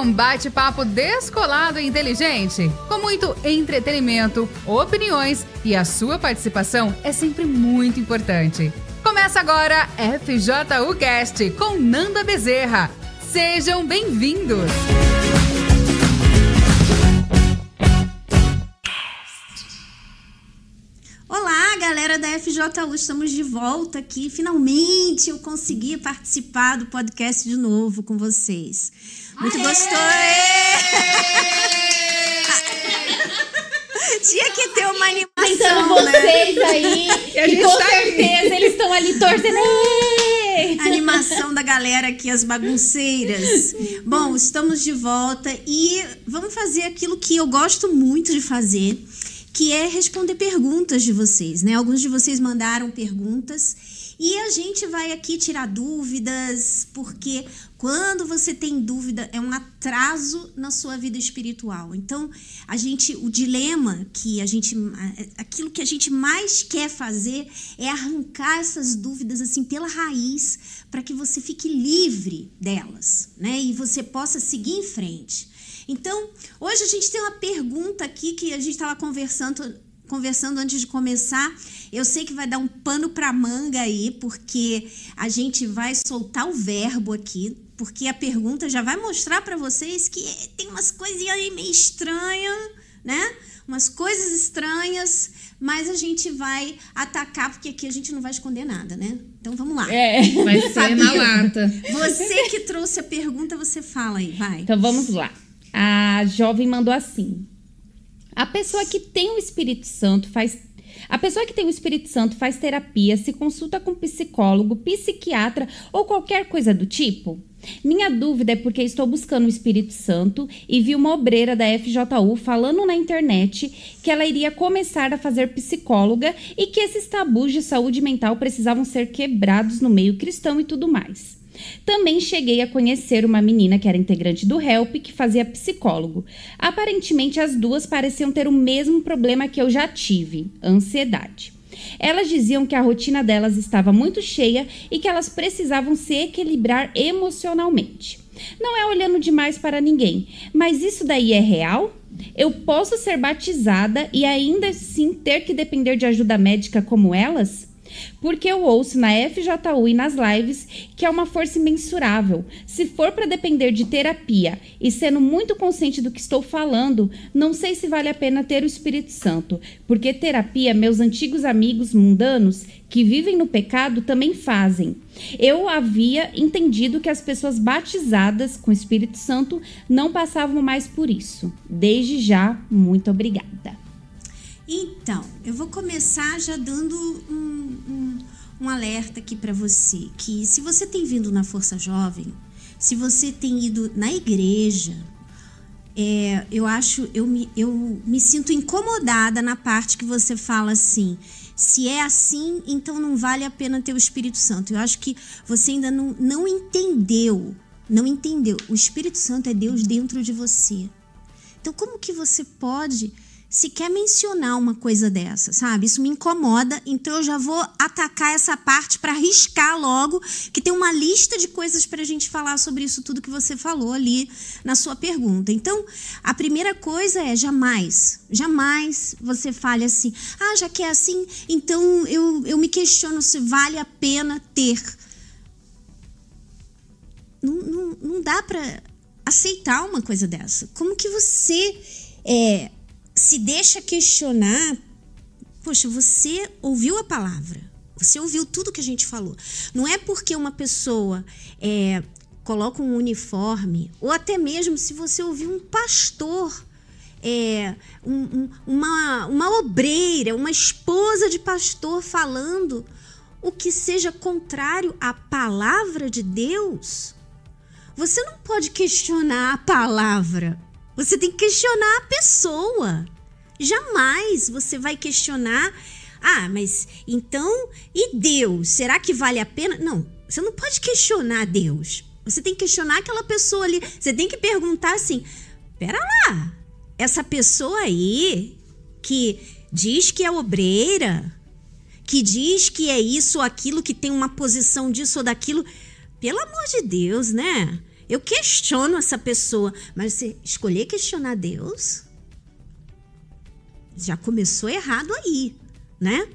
um bate-papo descolado e inteligente, com muito entretenimento, opiniões e a sua participação é sempre muito importante. Começa agora FJU Cast com Nanda Bezerra. Sejam bem-vindos! Olá, galera da FJU, estamos de volta aqui. Finalmente eu consegui participar do podcast de novo com vocês. Muito gostoso! Tinha que ter uma animação. Né? vocês aí, e, e com tá certeza eles estão ali torcendo. A animação da galera aqui, as bagunceiras. Bom, estamos de volta e vamos fazer aquilo que eu gosto muito de fazer que é responder perguntas de vocês, né? Alguns de vocês mandaram perguntas e a gente vai aqui tirar dúvidas, porque quando você tem dúvida é um atraso na sua vida espiritual. Então, a gente, o dilema que a gente, aquilo que a gente mais quer fazer é arrancar essas dúvidas assim pela raiz, para que você fique livre delas, né? E você possa seguir em frente. Então, hoje a gente tem uma pergunta aqui que a gente estava conversando, conversando antes de começar. Eu sei que vai dar um pano para manga aí, porque a gente vai soltar o verbo aqui, porque a pergunta já vai mostrar para vocês que tem umas coisinhas aí meio estranhas, né? Umas coisas estranhas, mas a gente vai atacar, porque aqui a gente não vai esconder nada, né? Então vamos lá. É, vai ser na lata. Você que trouxe a pergunta, você fala aí, vai. Então vamos lá. A jovem mandou assim: A pessoa que tem o Espírito Santo faz a pessoa que tem o Espírito Santo faz terapia, se consulta com psicólogo, psiquiatra ou qualquer coisa do tipo? Minha dúvida é porque estou buscando o Espírito Santo e vi uma obreira da FJU falando na internet que ela iria começar a fazer psicóloga e que esses tabus de saúde mental precisavam ser quebrados no meio cristão e tudo mais. Também cheguei a conhecer uma menina que era integrante do HELP que fazia psicólogo. Aparentemente, as duas pareciam ter o mesmo problema que eu já tive: ansiedade. Elas diziam que a rotina delas estava muito cheia e que elas precisavam se equilibrar emocionalmente. Não é olhando demais para ninguém, mas isso daí é real? Eu posso ser batizada e ainda assim ter que depender de ajuda médica como elas? Porque eu ouço na FJU e nas lives que é uma força imensurável. Se for para depender de terapia e sendo muito consciente do que estou falando, não sei se vale a pena ter o Espírito Santo, porque terapia meus antigos amigos mundanos que vivem no pecado também fazem. Eu havia entendido que as pessoas batizadas com o Espírito Santo não passavam mais por isso. Desde já, muito obrigada. Então, eu vou começar já dando um, um, um alerta aqui para você, que se você tem vindo na Força Jovem, se você tem ido na igreja, é, eu acho, eu me, eu me sinto incomodada na parte que você fala assim, se é assim, então não vale a pena ter o Espírito Santo. Eu acho que você ainda não, não entendeu, não entendeu. O Espírito Santo é Deus dentro de você. Então, como que você pode se quer mencionar uma coisa dessa, sabe? Isso me incomoda, então eu já vou atacar essa parte para riscar logo, que tem uma lista de coisas para a gente falar sobre isso tudo que você falou ali na sua pergunta. Então, a primeira coisa é jamais, jamais você fale assim, ah, já que é assim, então eu, eu me questiono se vale a pena ter. Não, não, não dá para aceitar uma coisa dessa. Como que você é, se deixa questionar, poxa, você ouviu a palavra, você ouviu tudo que a gente falou. Não é porque uma pessoa é, coloca um uniforme, ou até mesmo se você ouviu um pastor, é, um, um, uma, uma obreira, uma esposa de pastor falando o que seja contrário à palavra de Deus, você não pode questionar a palavra. Você tem que questionar a pessoa. Jamais você vai questionar. Ah, mas então, e Deus? Será que vale a pena? Não, você não pode questionar Deus. Você tem que questionar aquela pessoa ali. Você tem que perguntar assim: pera lá, essa pessoa aí que diz que é obreira, que diz que é isso ou aquilo, que tem uma posição disso ou daquilo, pelo amor de Deus, né? Eu questiono essa pessoa, mas você escolher questionar Deus já começou errado aí, né?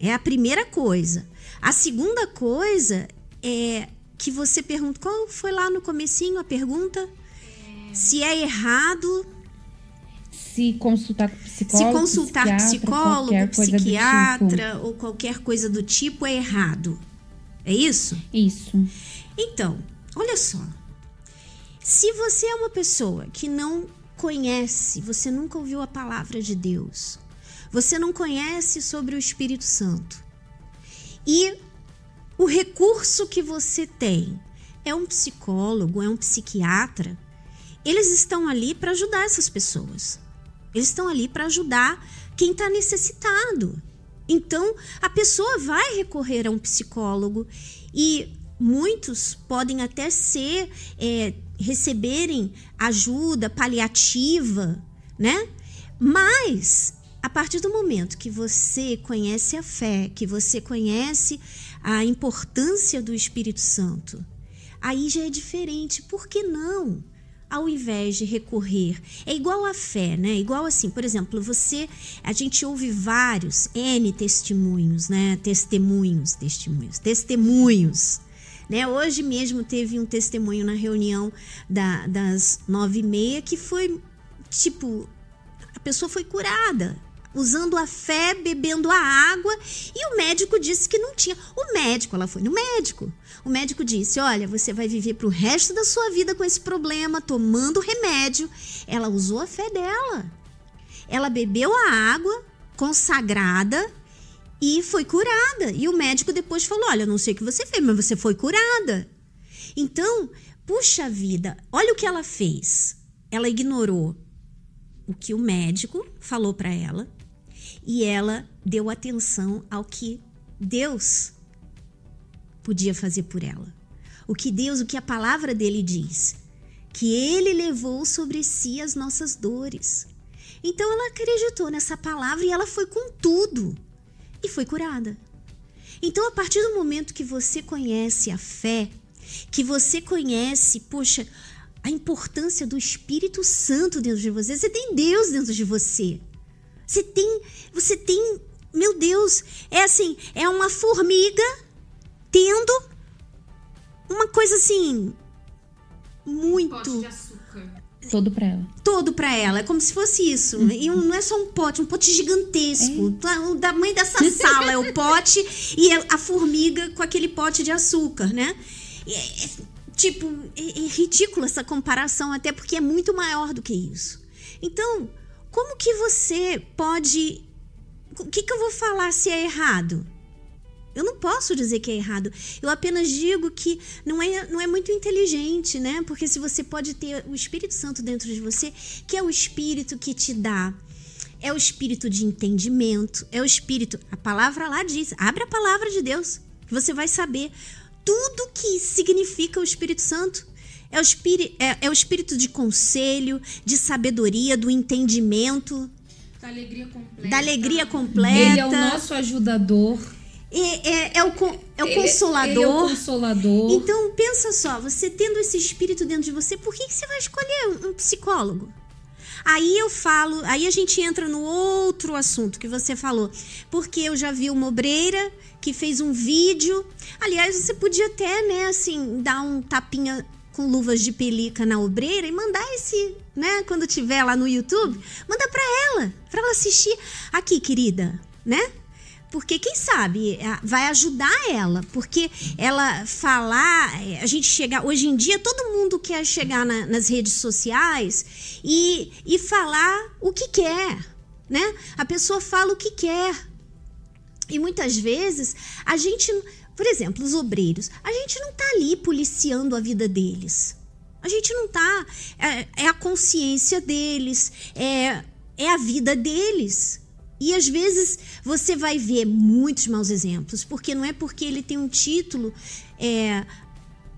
É a primeira coisa. A segunda coisa é que você pergunta, qual foi lá no comecinho a pergunta? Se é errado se consultar psicólogo, se consultar psicólogo, psiquiatra tipo. ou qualquer coisa do tipo é errado. É isso? Isso. Então, olha só. Se você é uma pessoa que não conhece, você nunca ouviu a palavra de Deus, você não conhece sobre o Espírito Santo, e o recurso que você tem é um psicólogo, é um psiquiatra, eles estão ali para ajudar essas pessoas. Eles estão ali para ajudar quem está necessitado. Então, a pessoa vai recorrer a um psicólogo e muitos podem até ser é, receberem ajuda paliativa, né? Mas a partir do momento que você conhece a fé, que você conhece a importância do Espírito Santo, aí já é diferente. Por que não? Ao invés de recorrer, é igual a fé, né? Igual assim, por exemplo, você, a gente ouve vários N testemunhos, né? Testemunhos, testemunhos, testemunhos né? Hoje mesmo teve um testemunho na reunião da, das nove e meia que foi tipo a pessoa foi curada usando a fé, bebendo a água, e o médico disse que não tinha. O médico, ela foi no médico. O médico disse: Olha, você vai viver para o resto da sua vida com esse problema, tomando remédio. Ela usou a fé dela. Ela bebeu a água consagrada e foi curada. E o médico depois falou: Olha, não sei o que você fez, mas você foi curada. Então, puxa vida, olha o que ela fez. Ela ignorou o que o médico falou para ela e ela deu atenção ao que Deus podia fazer por ela. O que Deus, o que a palavra dele diz, que ele levou sobre si as nossas dores. Então ela acreditou nessa palavra e ela foi com tudo e foi curada. Então, a partir do momento que você conhece a fé, que você conhece, poxa, a importância do Espírito Santo dentro de você, você tem Deus dentro de você. Você tem, você tem, meu Deus, é assim, é uma formiga tendo uma coisa assim muito Todo para ela. Todo para ela. É como se fosse isso. Uhum. E um, não é só um pote, um pote gigantesco. É. O tamanho dessa sala é o pote e a formiga com aquele pote de açúcar, né? É, é, tipo, é, é ridícula essa comparação, até porque é muito maior do que isso. Então, como que você pode. O que, que eu vou falar se é errado? Eu não posso dizer que é errado. Eu apenas digo que não é, não é muito inteligente, né? Porque se você pode ter o Espírito Santo dentro de você, que é o Espírito que te dá é o espírito de entendimento, é o espírito. A palavra lá diz: abre a palavra de Deus, você vai saber tudo que significa o Espírito Santo. É o, espírito, é, é o espírito de conselho, de sabedoria, do entendimento. Da alegria completa. Da alegria completa. Ele é o nosso ajudador. É, é, é, o, é o consolador. Ele é o consolador. Então, pensa só, você tendo esse espírito dentro de você, por que, que você vai escolher um, um psicólogo? Aí eu falo, aí a gente entra no outro assunto que você falou. Porque eu já vi uma obreira que fez um vídeo. Aliás, você podia até, né, assim, dar um tapinha com luvas de pelica na obreira e mandar esse, né, quando tiver lá no YouTube, manda para ela, para ela assistir. Aqui, querida, né? Porque quem sabe vai ajudar ela, porque ela falar, é, a gente chegar, hoje em dia todo mundo quer chegar na, nas redes sociais e, e falar o que quer, né? A pessoa fala o que quer. E muitas vezes a gente, por exemplo, os obreiros, a gente não tá ali policiando a vida deles. A gente não tá. É, é a consciência deles, é, é a vida deles. E às vezes você vai ver muitos maus exemplos, porque não é porque ele tem um título é,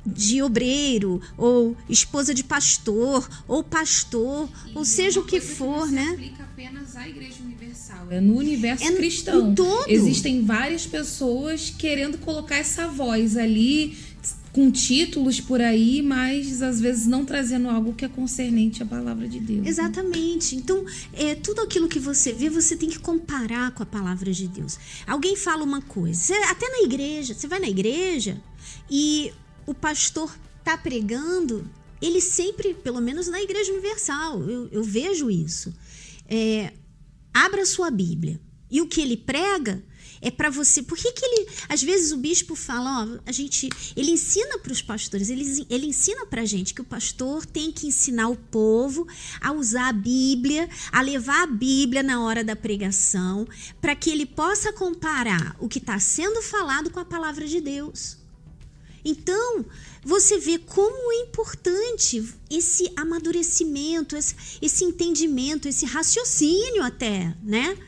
de obreiro, ou esposa de pastor, ou pastor, e ou seja o que for, que né? aplica apenas à Igreja Universal. É no universo é cristão. Todo. Existem várias pessoas querendo colocar essa voz ali com títulos por aí, mas às vezes não trazendo algo que é concernente à palavra de Deus. né? Exatamente. Então, é, tudo aquilo que você vê, você tem que comparar com a palavra de Deus. Alguém fala uma coisa, você- até na igreja, você vai na igreja e o pastor tá pregando, ele sempre, pelo menos na Igreja Universal, eu, eu vejo isso. É, abra sua Bíblia. E o que ele prega é para você. Por que, que ele. Às vezes o bispo fala, ó, a gente. Ele ensina para os pastores, ele, ele ensina para a gente que o pastor tem que ensinar o povo a usar a Bíblia, a levar a Bíblia na hora da pregação, para que ele possa comparar o que está sendo falado com a palavra de Deus. Então, você vê como é importante esse amadurecimento, esse, esse entendimento, esse raciocínio até, né?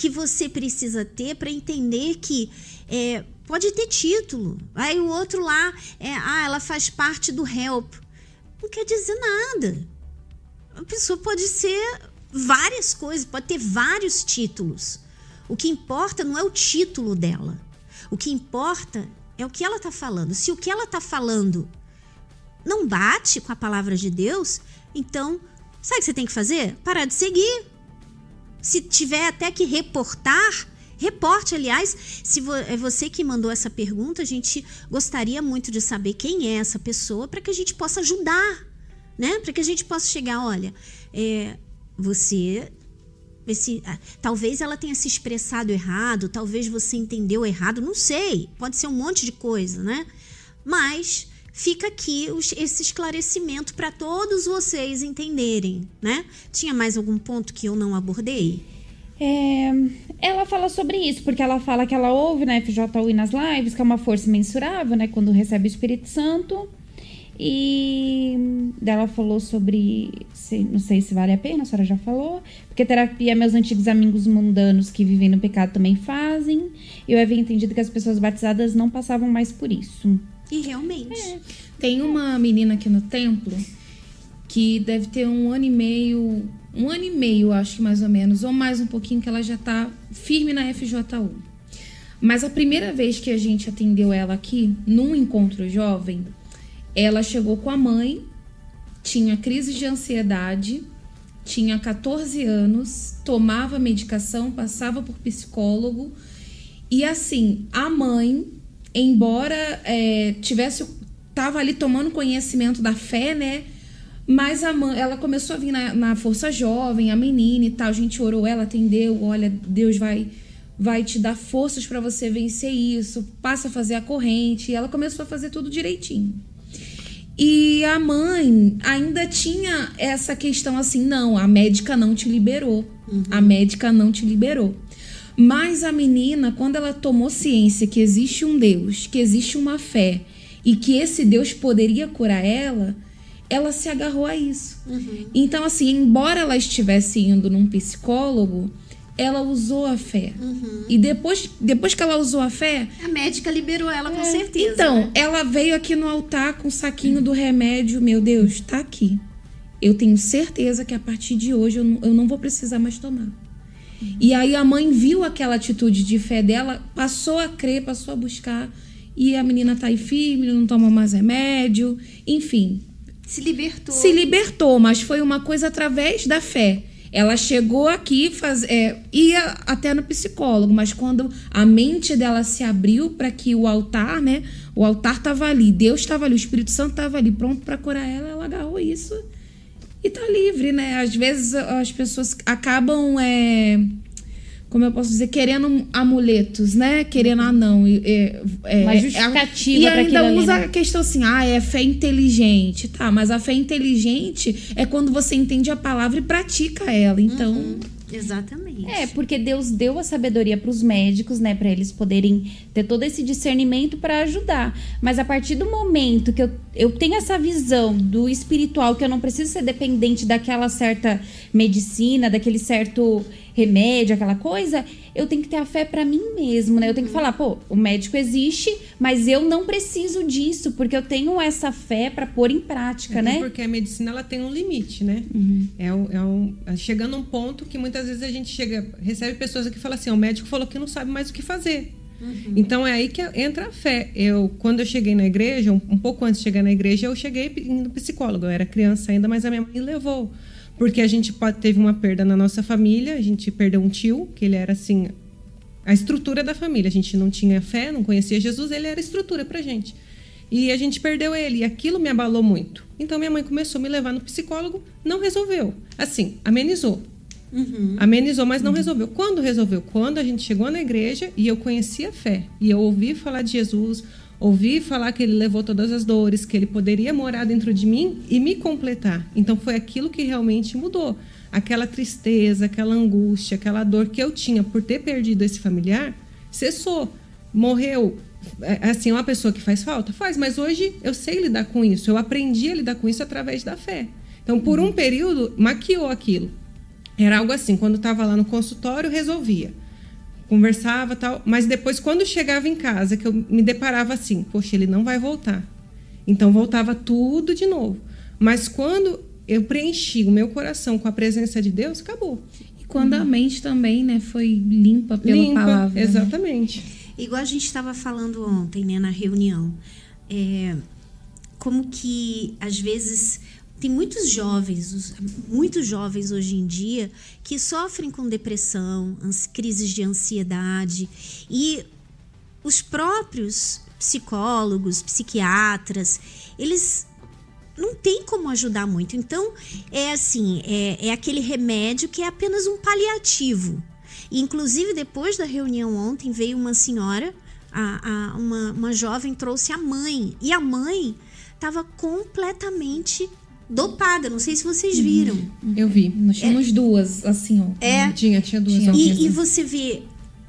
Que você precisa ter para entender que é, pode ter título. Aí o outro lá, é, ah, ela faz parte do HELP. Não quer dizer nada. A pessoa pode ser várias coisas, pode ter vários títulos. O que importa não é o título dela. O que importa é o que ela está falando. Se o que ela está falando não bate com a palavra de Deus, então, sabe o que você tem que fazer? Parar de seguir. Se tiver até que reportar, reporte. Aliás, se vo é você que mandou essa pergunta, a gente gostaria muito de saber quem é essa pessoa para que a gente possa ajudar, né? Para que a gente possa chegar, olha, é, você esse, ah, talvez ela tenha se expressado errado, talvez você entendeu errado, não sei. Pode ser um monte de coisa, né? Mas fica aqui os- esse esclarecimento para todos vocês entenderem, né? Tinha mais algum ponto que eu não abordei? É, ela fala sobre isso, porque ela fala que ela ouve na FJU e nas lives, que é uma força mensurável, né? Quando recebe o Espírito Santo. E ela falou sobre. se- Não sei se vale a pena, a senhora já falou. Porque terapia, meus antigos amigos mundanos que vivem no pecado também fazem. Eu havia entendido que as pessoas batizadas não passavam mais por isso. E realmente. Tem uma menina aqui no templo que deve ter um ano e meio, um ano e meio, acho que mais ou menos, ou mais um pouquinho, que ela já tá firme na FJU. Mas a primeira vez que a gente atendeu ela aqui, num encontro jovem, ela chegou com a mãe, tinha crise de ansiedade, tinha 14 anos, tomava medicação, passava por psicólogo. E assim, a mãe, embora é, tivesse. tava ali tomando conhecimento da fé, né? Mas a mãe, ela começou a vir na, na Força Jovem, a menina e tal. A gente orou, ela atendeu. Olha, Deus vai vai te dar forças para você vencer isso. Passa a fazer a corrente. E ela começou a fazer tudo direitinho. E a mãe ainda tinha essa questão assim: não, a médica não te liberou. A médica não te liberou. Mas a menina, quando ela tomou ciência que existe um Deus, que existe uma fé e que esse Deus poderia curar ela, ela se agarrou a isso. Então, assim, embora ela estivesse indo num psicólogo, ela usou a fé. E depois, depois que ela usou a fé, A médica liberou ela com certeza. então, né? ela veio aqui no altar com o saquinho do remédio. Meu Deus, tá aqui. Eu tenho certeza que a partir de hoje eu não, eu não vou precisar mais tomar. E aí a mãe viu aquela atitude de fé dela, passou a crer, passou a buscar. E a menina tá aí firme, não toma mais remédio. Enfim, se libertou. se libertou, mas foi uma coisa através da fé. Ela chegou aqui, faz, é, ia até no psicólogo, mas quando a mente dela se abriu para que o altar, né? O altar estava ali, Deus estava ali, o Espírito Santo estava ali, pronto para curar ela, ela agarrou isso e tá livre, né? Às vezes as pessoas acabam, é, como eu posso dizer, querendo amuletos, né? Querendo, ah, não. É, é, Uma é- justificativa E pra ainda aquilo ali, usa né? a questão assim, ah, é fé inteligente. Tá, mas a fé inteligente é quando você entende a palavra e pratica ela. Então, Exatamente. É, porque Deus deu a sabedoria para os médicos, né, para eles poderem ter todo esse discernimento para ajudar. Mas a partir do momento que eu, eu tenho essa visão do espiritual, que eu não preciso ser dependente daquela certa medicina, daquele certo remédio, aquela coisa, eu tenho que ter a fé para mim mesmo, né? Eu tenho que falar, pô, o médico existe, mas eu não preciso disso, porque eu tenho essa fé para pôr em prática, Até né? Porque a medicina ela tem um limite, né? É, um- é um, é chegando a um ponto que muitas vezes a gente chega, recebe pessoas aqui e fala assim: o médico falou que não sabe mais o que fazer. Então é aí que entra a fé. Eu, quando eu cheguei na igreja, um, um pouco antes de chegar na igreja, eu cheguei indo no psicólogo. Eu era criança ainda, mas a minha mãe me levou. Porque a gente teve uma perda na nossa família, a gente perdeu um tio, que ele era assim, a estrutura da família. A gente não tinha fé, não conhecia Jesus, ele era estrutura pra gente. E a gente perdeu ele, e aquilo me abalou muito. Então minha mãe começou a me levar no psicólogo, não resolveu. Assim, amenizou. Amenizou, mas não resolveu. Quando resolveu? Quando a gente chegou na igreja e eu conhecia a fé. E eu ouvi falar de Jesus, ouvi falar que ele levou todas as dores, que ele poderia morar dentro de mim e me completar. Então foi aquilo que realmente mudou. Aquela tristeza, aquela angústia, aquela dor que eu tinha por ter perdido esse familiar, cessou. Morreu. É, Assim, é uma pessoa que faz falta? Faz, mas hoje eu sei lidar com isso. Eu aprendi a lidar com isso através da fé. Então, por um período, maquiou aquilo. Era algo assim, quando estava lá no consultório, resolvia. Conversava tal, mas depois, quando chegava em casa, que eu me deparava assim, poxa, ele não vai voltar. Então, voltava tudo de novo. Mas quando eu preenchi o meu coração com a presença de Deus, acabou. E quando a mente também, né, foi limpa pela Limpa, palavra. né? exatamente. Igual a gente estava falando ontem, né, na reunião. É, como que, às vezes, tem muitos jovens, os- muitos jovens hoje em dia, que sofrem com depressão, crises de ansiedade. E os próprios psicólogos, psiquiatras, eles não tem como ajudar muito. Então, é assim, é, é aquele remédio que é apenas um paliativo. E, inclusive, depois da reunião ontem, veio uma senhora, a, a- uma, uma jovem trouxe a mãe. E a mãe estava completamente dopada. Não sei se vocês viram. Eu vi. Nós tínhamos duas, assim, ó. É. Tinha, tinha duas Tinha. E, e você vê,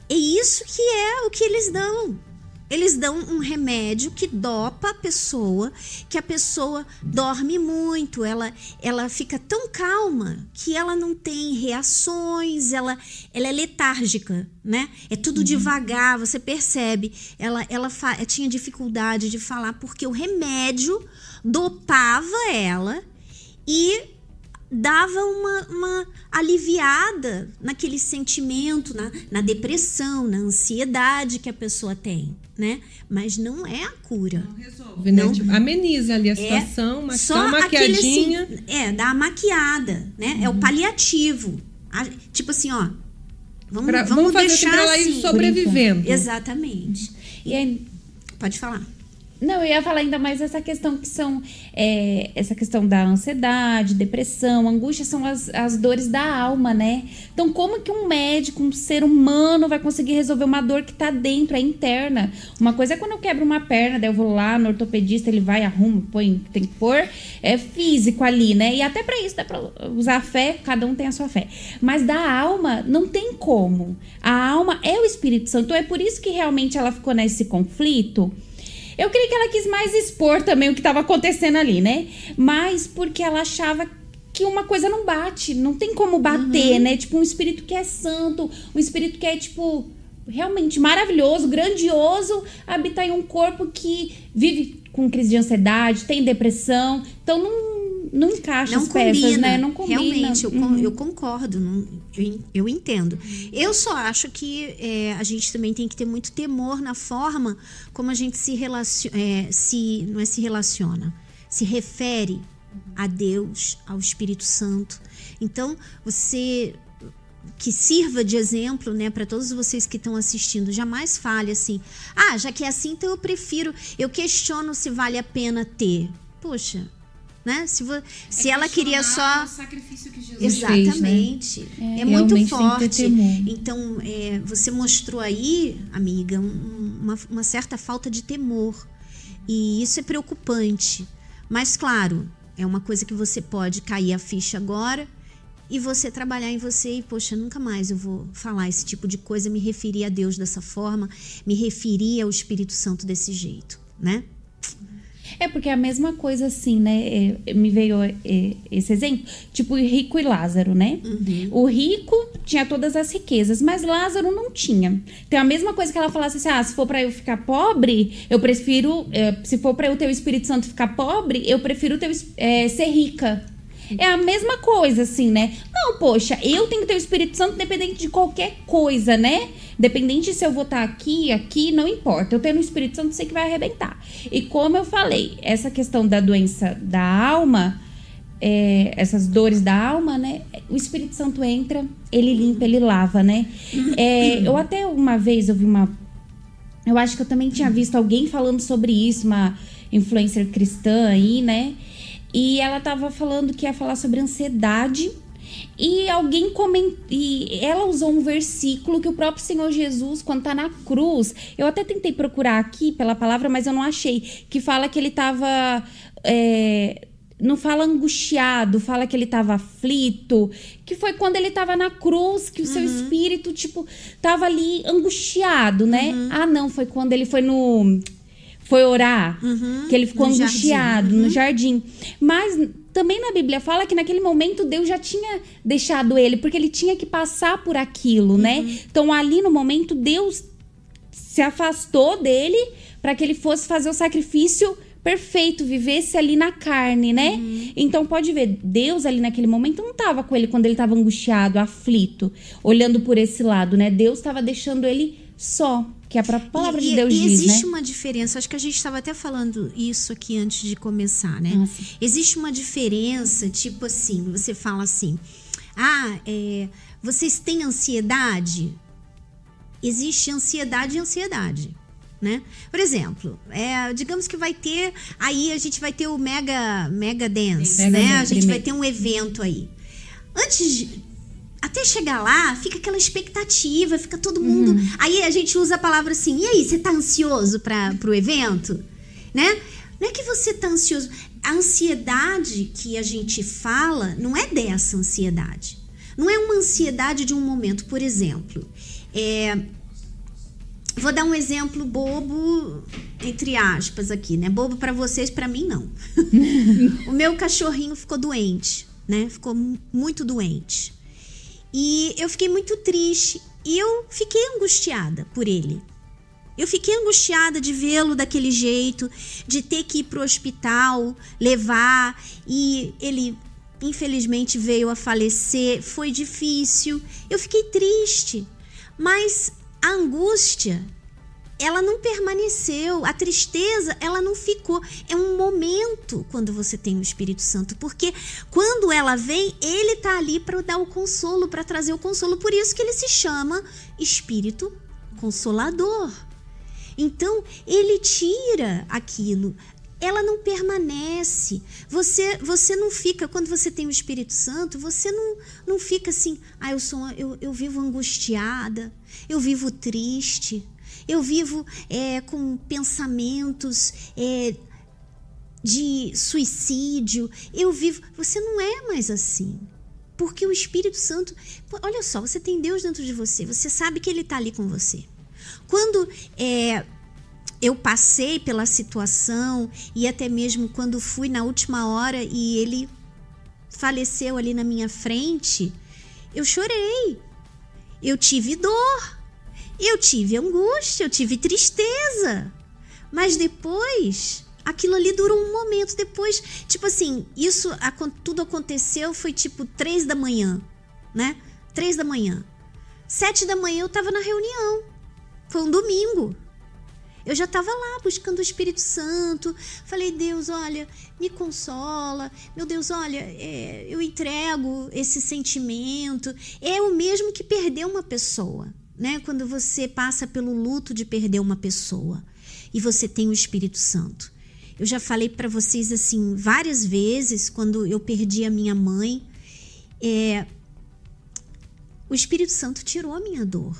é isso que é o que eles dão. Eles dão um remédio que dopa a pessoa, que a pessoa dorme muito, ela, ela fica tão calma que ela não tem reações, ela, ela é letárgica, né? É tudo devagar, você percebe. Ela, ela tinha dificuldade de falar porque o remédio dopava ela e dava uma, uma aliviada naquele sentimento, na, na depressão, na ansiedade que a pessoa tem, né? Mas não é a cura. Resolve, né? Não. Tipo, ameniza ali a É situação, mas só dá uma aquele maquiadinha. assim, é, dá a maquiada, né? É o paliativo. A- tipo assim, ó, vamos, Pra- vamos, vamos fazer assim deixar pra ela ir assim. sobrevivendo. Exatamente. E aí, Pode falar. Não, eu ia falar ainda mais essa questão que são é, essa questão da ansiedade, depressão, angústia são as, as dores da alma, né? Então, como que um médico, um ser humano, vai conseguir resolver uma dor que tá dentro, é interna? Uma coisa é quando eu quebro uma perna, daí eu vou lá no ortopedista, ele vai, arruma, põe, tem que pôr, é físico ali, né? E até pra isso dá pra usar a fé, cada um tem a sua fé. Mas da alma, não tem como. A alma é o Espírito Santo, então é por isso que realmente ela ficou nesse conflito. Eu creio que ela quis mais expor também o que estava acontecendo ali, né? Mas porque ela achava que uma coisa não bate, não tem como bater, né? Tipo, um espírito que é santo, um espírito que é, tipo, realmente maravilhoso, grandioso, habitar em um corpo que vive com crise de ansiedade, tem depressão. Então não, não encaixa não as peças, combina. né? Não combina. Realmente, eu, Uhum. eu concordo, não- eu, eu entendo. Eu só acho que é, a gente também tem que ter muito temor na forma como a gente se relaciona, se, não é se relaciona, se refere a Deus, ao Espírito Santo. Então, você que sirva de exemplo, né, para todos vocês que estão assistindo, jamais fale assim: "Ah, já que é assim, então eu prefiro, eu questiono se vale a pena ter". Poxa, né? Se, vo- se ela queria só o sacrifício que Jesus Exatamente. É, muito Realmente tem que ter forte. Então, é, você mostrou aí, amiga, um- uma, uma certa falta de temor. E isso é preocupante. Mas, claro, é uma coisa que você pode cair a ficha agora e você trabalhar em você e, poxa, nunca mais eu vou falar esse tipo de coisa, me referir a Deus dessa forma, me referir ao Espírito Santo desse jeito, né? É porque é a mesma coisa assim, né? É, me veio é, esse exemplo, tipo rico e Lázaro, né? O rico tinha todas as riquezas, mas Lázaro não tinha. Então a mesma coisa que ela falasse assim: ah, se for pra eu ficar pobre, eu prefiro. é, se for pra eu ter o Espírito Santo ficar pobre, eu prefiro es- é, ser rica. É a mesma coisa, assim, né? Não, poxa, eu tenho que ter o Espírito Santo independente de qualquer coisa, né? Independente se eu vou estar aqui, aqui, não importa. Eu tenho o Espírito Santo, sei que vai arrebentar. E como eu falei, essa questão da doença da alma, é, essas dores da alma, né? O Espírito Santo entra, ele limpa, ele lava, né? É, eu até uma vez eu vi uma. Eu acho que eu também tinha visto alguém falando sobre isso, uma influencer cristã aí, né? E ela tava falando que ia falar sobre ansiedade. E alguém comentou. E ela usou um versículo que o próprio Senhor Jesus, quando tá na cruz, eu até tentei procurar aqui pela palavra, mas eu não achei. Que fala que ele tava. É, não fala angustiado, fala que ele estava aflito, que foi quando ele estava na cruz, que o uhum. seu espírito, tipo, tava ali angustiado, né? Uhum. Ah, não, foi quando ele foi no. Foi orar, uhum. que ele ficou no angustiado jardim. no uhum. jardim. Mas também na Bíblia fala que naquele momento Deus já tinha deixado ele, porque ele tinha que passar por aquilo, né? Uhum. Então ali no momento Deus se afastou dele para que ele fosse fazer o sacrifício perfeito, vivesse ali na carne, né? Uhum. Então pode ver, Deus ali naquele momento não estava com ele quando ele estava angustiado, aflito, olhando por esse lado, né? Deus estava deixando ele só, que a própria palavra e, de Deus e diz, existe né? uma diferença, acho que a gente estava até falando isso aqui antes de começar, né? Nossa. Existe uma diferença, tipo assim, você fala assim, ah, é, vocês têm ansiedade? Existe ansiedade e ansiedade né? Por exemplo, é, digamos que vai ter aí a gente vai ter o mega mega dance, mega né? a gente vai ter um evento aí. Antes de, até chegar lá, fica aquela expectativa, fica todo mundo. Uhum. Aí a gente usa a palavra assim: "E aí, você tá ansioso para o evento?", né? Não é que você tá ansioso. A ansiedade que a gente fala não é dessa ansiedade. Não é uma ansiedade de um momento, por exemplo. É, Vou dar um exemplo bobo, entre aspas, aqui, né? Bobo para vocês, para mim não. o meu cachorrinho ficou doente, né? Ficou muito doente. E eu fiquei muito triste. E eu fiquei angustiada por ele. Eu fiquei angustiada de vê-lo daquele jeito, de ter que ir pro hospital, levar. E ele, infelizmente, veio a falecer. Foi difícil. Eu fiquei triste. Mas a angústia, ela não permaneceu, a tristeza, ela não ficou. É um momento quando você tem o Espírito Santo, porque quando ela vem, ele tá ali para dar o consolo, para trazer o consolo. Por isso que ele se chama Espírito Consolador. Então, ele tira aquilo, ela não permanece. Você você não fica, quando você tem o Espírito Santo, você não, não fica assim, ah, eu, sou, eu, eu vivo angustiada, eu vivo triste, eu vivo é, com pensamentos é, de suicídio, eu vivo. Você não é mais assim. Porque o Espírito Santo. Olha só, você tem Deus dentro de você, você sabe que Ele está ali com você. Quando é, eu passei pela situação e até mesmo quando fui na última hora e ele faleceu ali na minha frente, eu chorei. Eu tive dor. Eu tive angústia, eu tive tristeza. Mas depois, aquilo ali durou um momento. Depois, tipo assim, isso tudo aconteceu foi tipo três da manhã, né? Três da manhã. Sete da manhã eu tava na reunião. Foi um domingo. Eu já estava lá buscando o Espírito Santo. Falei, Deus, olha, me consola. Meu Deus, olha, é, eu entrego esse sentimento. É o mesmo que perder uma pessoa, né? Quando você passa pelo luto de perder uma pessoa e você tem o Espírito Santo. Eu já falei para vocês assim várias vezes quando eu perdi a minha mãe. É, o Espírito Santo tirou a minha dor.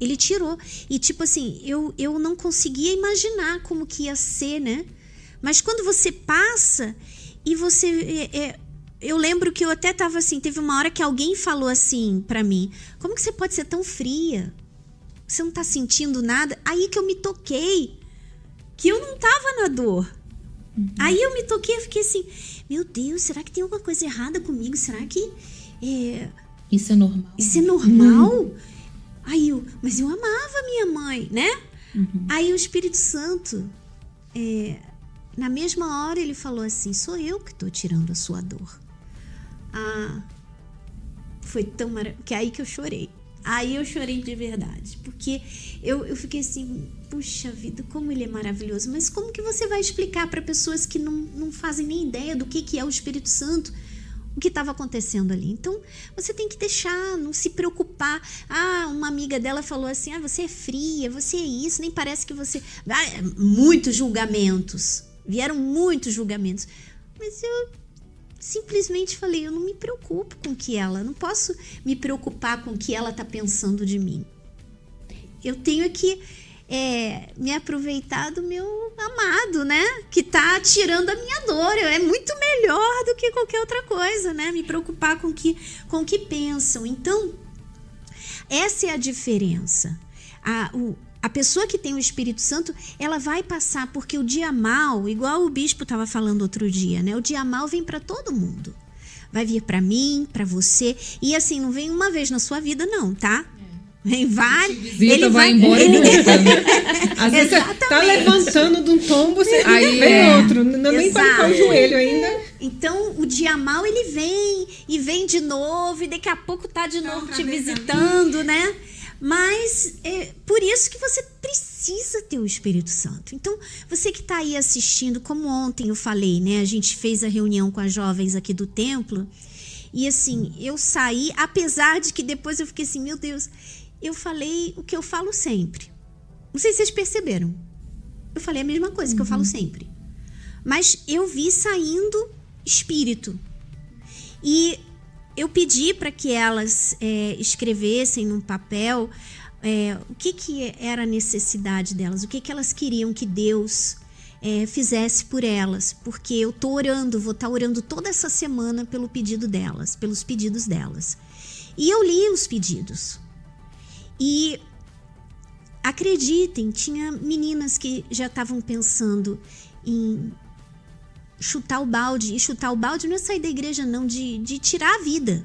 Ele tirou. E tipo assim, eu, eu não conseguia imaginar como que ia ser, né? Mas quando você passa e você. É, é, eu lembro que eu até tava assim, teve uma hora que alguém falou assim para mim: como que você pode ser tão fria? Você não tá sentindo nada? Aí que eu me toquei que eu não tava na dor. Uhum. Aí eu me toquei e fiquei assim: meu Deus, será que tem alguma coisa errada comigo? Será que. É... Isso é normal. Isso é normal? Uhum. Aí eu, mas eu amava minha mãe, né? Uhum. Aí o Espírito Santo, é, na mesma hora, ele falou assim: sou eu que estou tirando a sua dor. Ah, foi tão maravilhoso. Que é aí que eu chorei. Aí eu chorei de verdade. Porque eu, eu fiquei assim, puxa vida, como ele é maravilhoso. Mas como que você vai explicar para pessoas que não, não fazem nem ideia do que, que é o Espírito Santo? o que estava acontecendo ali. Então, você tem que deixar, não se preocupar. Ah, uma amiga dela falou assim: ah, você é fria, você é isso, nem parece que você. Ah, muitos julgamentos. Vieram muitos julgamentos. Mas eu simplesmente falei: eu não me preocupo com o que ela, não posso me preocupar com o que ela está pensando de mim. Eu tenho que é, me aproveitar do meu amado, né? Que tá tirando a minha dor. É muito melhor do que qualquer outra coisa, né? Me preocupar com que, com o que pensam. Então, essa é a diferença. A, o, a pessoa que tem o Espírito Santo, ela vai passar, porque o dia mal, igual o bispo estava falando outro dia, né? O dia mal vem para todo mundo. Vai vir para mim, para você. E assim, não vem uma vez na sua vida, não, tá? Vem vários. Visita, ele vai, embora ele... e volta. Às vezes você tá levantando de um tombo, você aí vem é. outro. Não nem para o joelho ainda. Então, o dia mal ele vem e vem de novo, e daqui a pouco tá de novo te visitando, né? Mas é por isso que você precisa ter o Espírito Santo. Então, você que está aí assistindo, como ontem eu falei, né? A gente fez a reunião com as jovens aqui do templo. E assim, eu saí, apesar de que depois eu fiquei assim, meu Deus, eu falei o que eu falo sempre. Não sei se vocês perceberam. Eu falei a mesma coisa uhum. que eu falo uhum. sempre. Mas eu vi saindo espírito. E eu pedi para que elas é, escrevessem num papel é, o que, que era a necessidade delas, o que, que elas queriam que Deus é, fizesse por elas, porque eu tô orando, vou estar tá orando toda essa semana pelo pedido delas, pelos pedidos delas. E eu li os pedidos. E acreditem, tinha meninas que já estavam pensando em chutar o balde. E chutar o balde não é sair da igreja, não, de, de tirar a vida.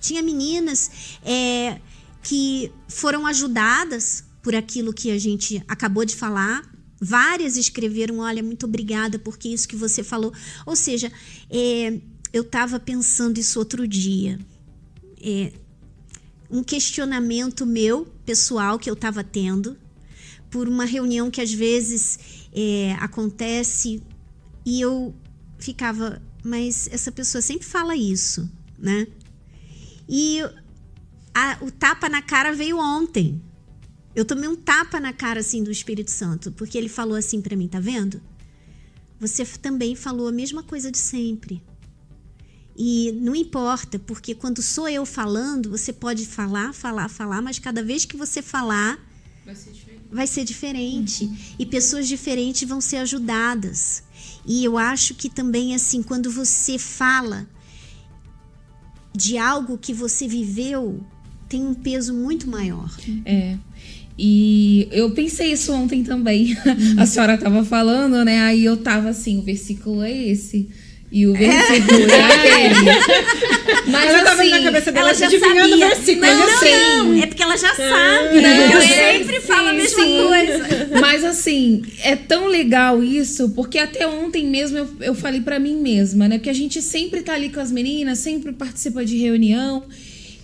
Tinha meninas é, que foram ajudadas por aquilo que a gente acabou de falar. Várias escreveram: Olha, muito obrigada porque isso que você falou. Ou seja, é, eu estava pensando isso outro dia. É, um questionamento meu, pessoal, que eu estava tendo, por uma reunião que às vezes é, acontece e eu ficava, mas essa pessoa sempre fala isso, né? E a, o tapa na cara veio ontem. Eu tomei um tapa na cara assim do Espírito Santo, porque ele falou assim para mim, tá vendo? Você também falou a mesma coisa de sempre. E não importa, porque quando sou eu falando, você pode falar, falar, falar, mas cada vez que você falar, vai ser diferente. Vai ser diferente. Uhum. E pessoas diferentes vão ser ajudadas. E eu acho que também, assim, quando você fala de algo que você viveu, tem um peso muito maior. É. E eu pensei isso ontem também. Uhum. A senhora estava falando, né? Aí eu tava assim, o versículo é esse. E o versículo é, é aquele. Mas ela tava assim, na cabeça dela ela já adivinhando sabia. o versículo. Não, não, não, é porque ela já sabe. Não, eu sempre sim, falo a mesma sim. coisa. Mas assim, é tão legal isso, porque até ontem mesmo eu, eu falei para mim mesma, né? Porque a gente sempre tá ali com as meninas, sempre participa de reunião.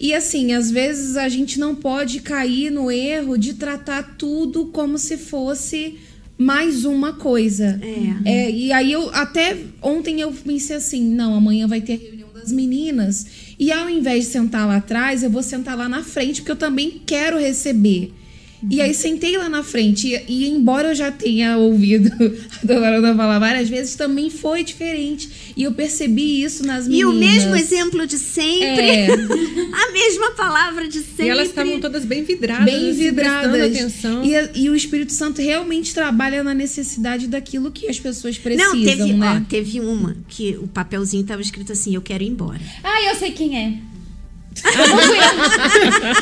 E assim, às vezes a gente não pode cair no erro de tratar tudo como se fosse mais uma coisa. É. é. E aí eu até ontem eu pensei assim, não, amanhã vai ter a reunião das meninas e ao invés de sentar lá atrás, eu vou sentar lá na frente porque eu também quero receber. E aí sentei lá na frente e, e embora eu já tenha ouvido a dona falar várias vezes, também foi diferente. E eu percebi isso nas meninas. E o mesmo exemplo de sempre. É. a mesma palavra de sempre. E elas estavam todas bem vidradas. Bem assim, vidradas. Atenção. E, e, o Espírito Santo realmente trabalha na necessidade daquilo que as pessoas precisam, Não, teve, né? Ó, teve uma que o papelzinho estava escrito assim, eu quero ir embora. Ah, eu sei quem é.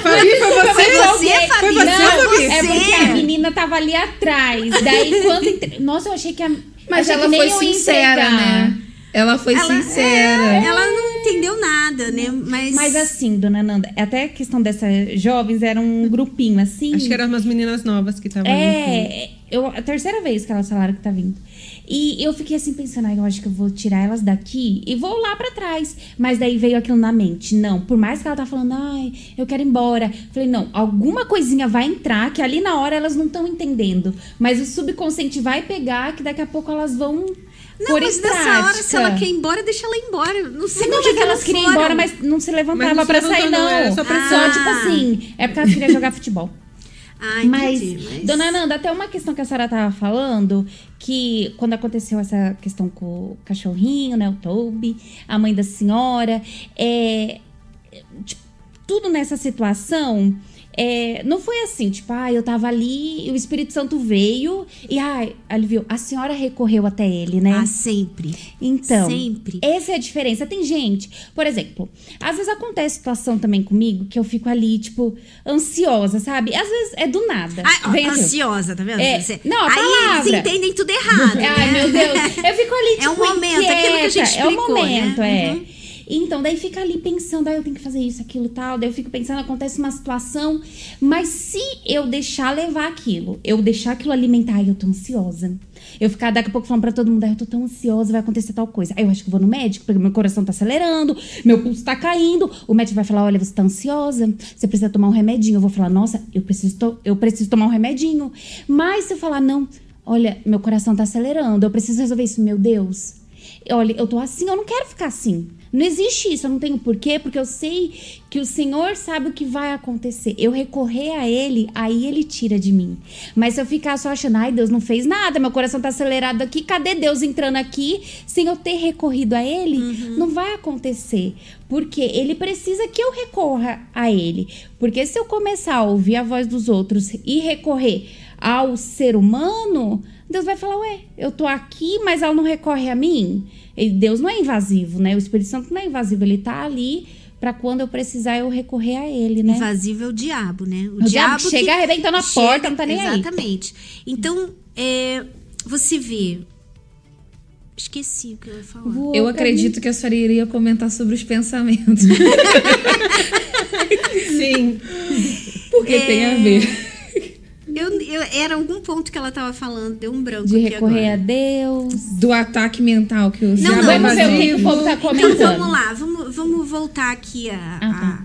Fabi, foi você? Foi você, Fabi? Foi você, Não, Fabi? É porque a menina tava ali atrás. Daí, quando... Entre... Nossa, eu achei que a... Mas ela foi sincera, né? Ela foi ela, sincera. É, ela não entendeu nada, né? Mas... Mas assim, dona Nanda, até a questão dessas jovens era um grupinho assim. Acho que eram umas meninas novas que estavam É, eu, a terceira vez que elas falaram que tá vindo. E eu fiquei assim pensando, ai, eu acho que eu vou tirar elas daqui e vou lá pra trás. Mas daí veio aquilo na mente. Não, por mais que ela tá falando, ai, eu quero ir embora. Falei, não, alguma coisinha vai entrar que ali na hora elas não estão entendendo. Mas o subconsciente vai pegar que daqui a pouco elas vão. Não, pôr mas nessa hora, se ela quer ir embora, deixa ela ir embora. Não sei Não, onde mas que elas queriam ir embora, mas não se levantava pra sair, não. não, era só pra Só, Ah. tipo assim, é porque elas queriam jogar futebol. Ah, Mas, entendi. Mas, dona Nanda, até uma questão que a senhora tava falando, que quando aconteceu essa questão com o cachorrinho, né, o Toby, a mãe da senhora, é, tipo, tudo nessa situação, é, não foi assim, tipo, ah, eu tava ali e o Espírito Santo veio e, ai, aliviou. A senhora recorreu até ele, né? Ah, sempre. Então, Sempre. essa é a diferença. Tem gente, por exemplo, às vezes acontece situação também comigo que eu fico ali, tipo, ansiosa, sabe? Às vezes é do nada. Ah, ó, ansiosa, tá vendo? É, Você- não, a Aí palavra. eles entendem tudo errado. Ai, né? meu Deus. Eu fico ali, tipo, É um momento, inquieta. aquilo que a gente É um explicou, momento, né? é. Uhum. Então, daí fica ali pensando, ah, eu tenho que fazer isso, aquilo, tal. Daí eu fico pensando, acontece uma situação. Mas se eu deixar levar aquilo, eu deixar aquilo alimentar, ai, eu tô ansiosa. Eu ficar daqui a pouco falando pra todo mundo, ai, eu tô tão ansiosa, vai acontecer tal coisa. Aí eu acho que vou no médico, porque meu coração tá acelerando, meu pulso tá caindo. O médico vai falar, olha, você tá ansiosa, você precisa tomar um remedinho. Eu vou falar, nossa, eu preciso, to- eu preciso tomar um remedinho. Mas se eu falar, não, olha, meu coração tá acelerando, eu preciso resolver isso, meu Deus. Olha, eu tô assim, eu não quero ficar assim. Não existe isso, eu não tenho porquê, porque eu sei que o Senhor sabe o que vai acontecer. Eu recorrer a Ele, aí Ele tira de mim. Mas se eu ficar só achando, ai, Deus não fez nada, meu coração tá acelerado aqui, cadê Deus entrando aqui? Sem eu ter recorrido a Ele, não vai acontecer. Porque Ele precisa que eu recorra a Ele. Porque se eu começar a ouvir a voz dos outros e recorrer ao ser humano, Deus vai falar, ué, eu tô aqui, mas ela não recorre a mim. Deus não é invasivo, né? O Espírito Santo não é invasivo, ele tá ali pra quando eu precisar eu recorrer a ele, né? Invasivo é o diabo, né? O diabo chega arrebentando a porta, não tá nem aí. Exatamente. Então, é, você vê. Esqueci o que eu ia falar. Voou Eu acredito que a senhora iria comentar sobre os pensamentos. Sim. Porque tem a ver. Eu, eu- era algum ponto que ela tava falando, deu um branco De aqui recorrer a agora. Deus. Do ataque mental que o Não, não, Vamos ver o que, o povo tá Então comentando. vamos lá, vamos, vamos voltar aqui a, Ah,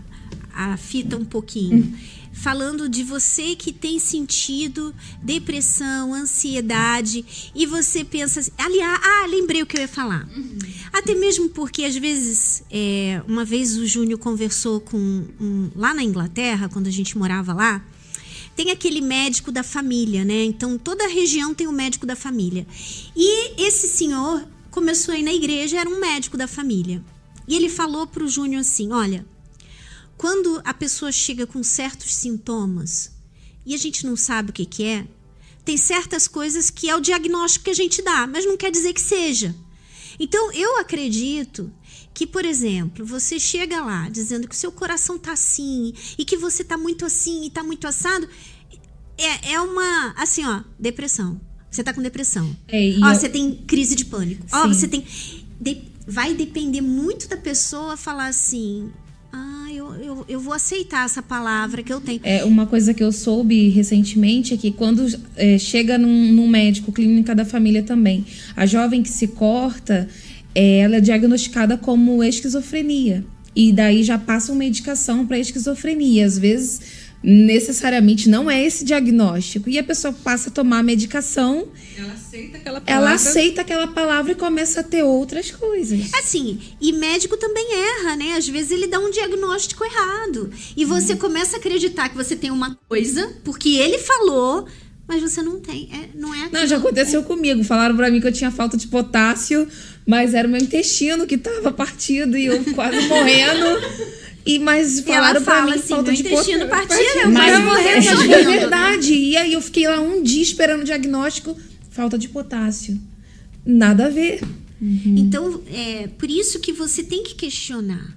a, a fita um pouquinho. Hum. Falando de você que tem sentido depressão, ansiedade, e você pensa assim, aliás, ah, lembrei o que eu ia falar. Até mesmo porque, às vezes, é, uma vez o Júnior conversou com um, lá na Inglaterra, quando a gente morava lá, tem aquele médico da família, né? Então toda região tem o médico da família. E esse senhor começou a ir na igreja, era um médico da família. E ele falou pro Júnior assim: olha, quando a pessoa chega com certos sintomas e a gente não sabe o que, que é, tem certas coisas que é o diagnóstico que a gente dá, mas não quer dizer que seja. Então eu acredito que, por exemplo, você chega lá dizendo que o seu coração tá assim e que você tá muito assim e tá muito assado, é, é uma, assim, ó, depressão. Você tá com depressão. É, Ó, eu- você tem crise de pânico. Ó, Sim. você tem. de- vai depender muito da pessoa falar assim. Ah, eu, eu, eu vou aceitar essa palavra que eu tenho. É, uma coisa que eu soube recentemente é que quando é, chega num, num médico, clínica da família também, a jovem que se corta, ela é diagnosticada como esquizofrenia. E daí já passam medicação para esquizofrenia. Às vezes, necessariamente não é esse diagnóstico. E a pessoa passa a tomar a medicação, Ela aceita aquela ela palavra. aceita aquela palavra e começa a ter outras coisas. Assim, e médico também erra, né? Às vezes ele dá um diagnóstico errado. E você começa a acreditar que você tem uma coisa, porque ele falou, mas você não tem. É, não é Não, já aconteceu comigo. Falaram pra mim que eu tinha falta de potássio, mas era o meu intestino que tava partido e eu quase morrendo. E, mas falaram fala mim assim, falta de intestino potássio. partido, eu Mas morrendo é verdade. E aí eu fiquei lá um dia esperando o diagnóstico, falta de potássio. Nada a ver. Então, é por isso que você tem que questionar.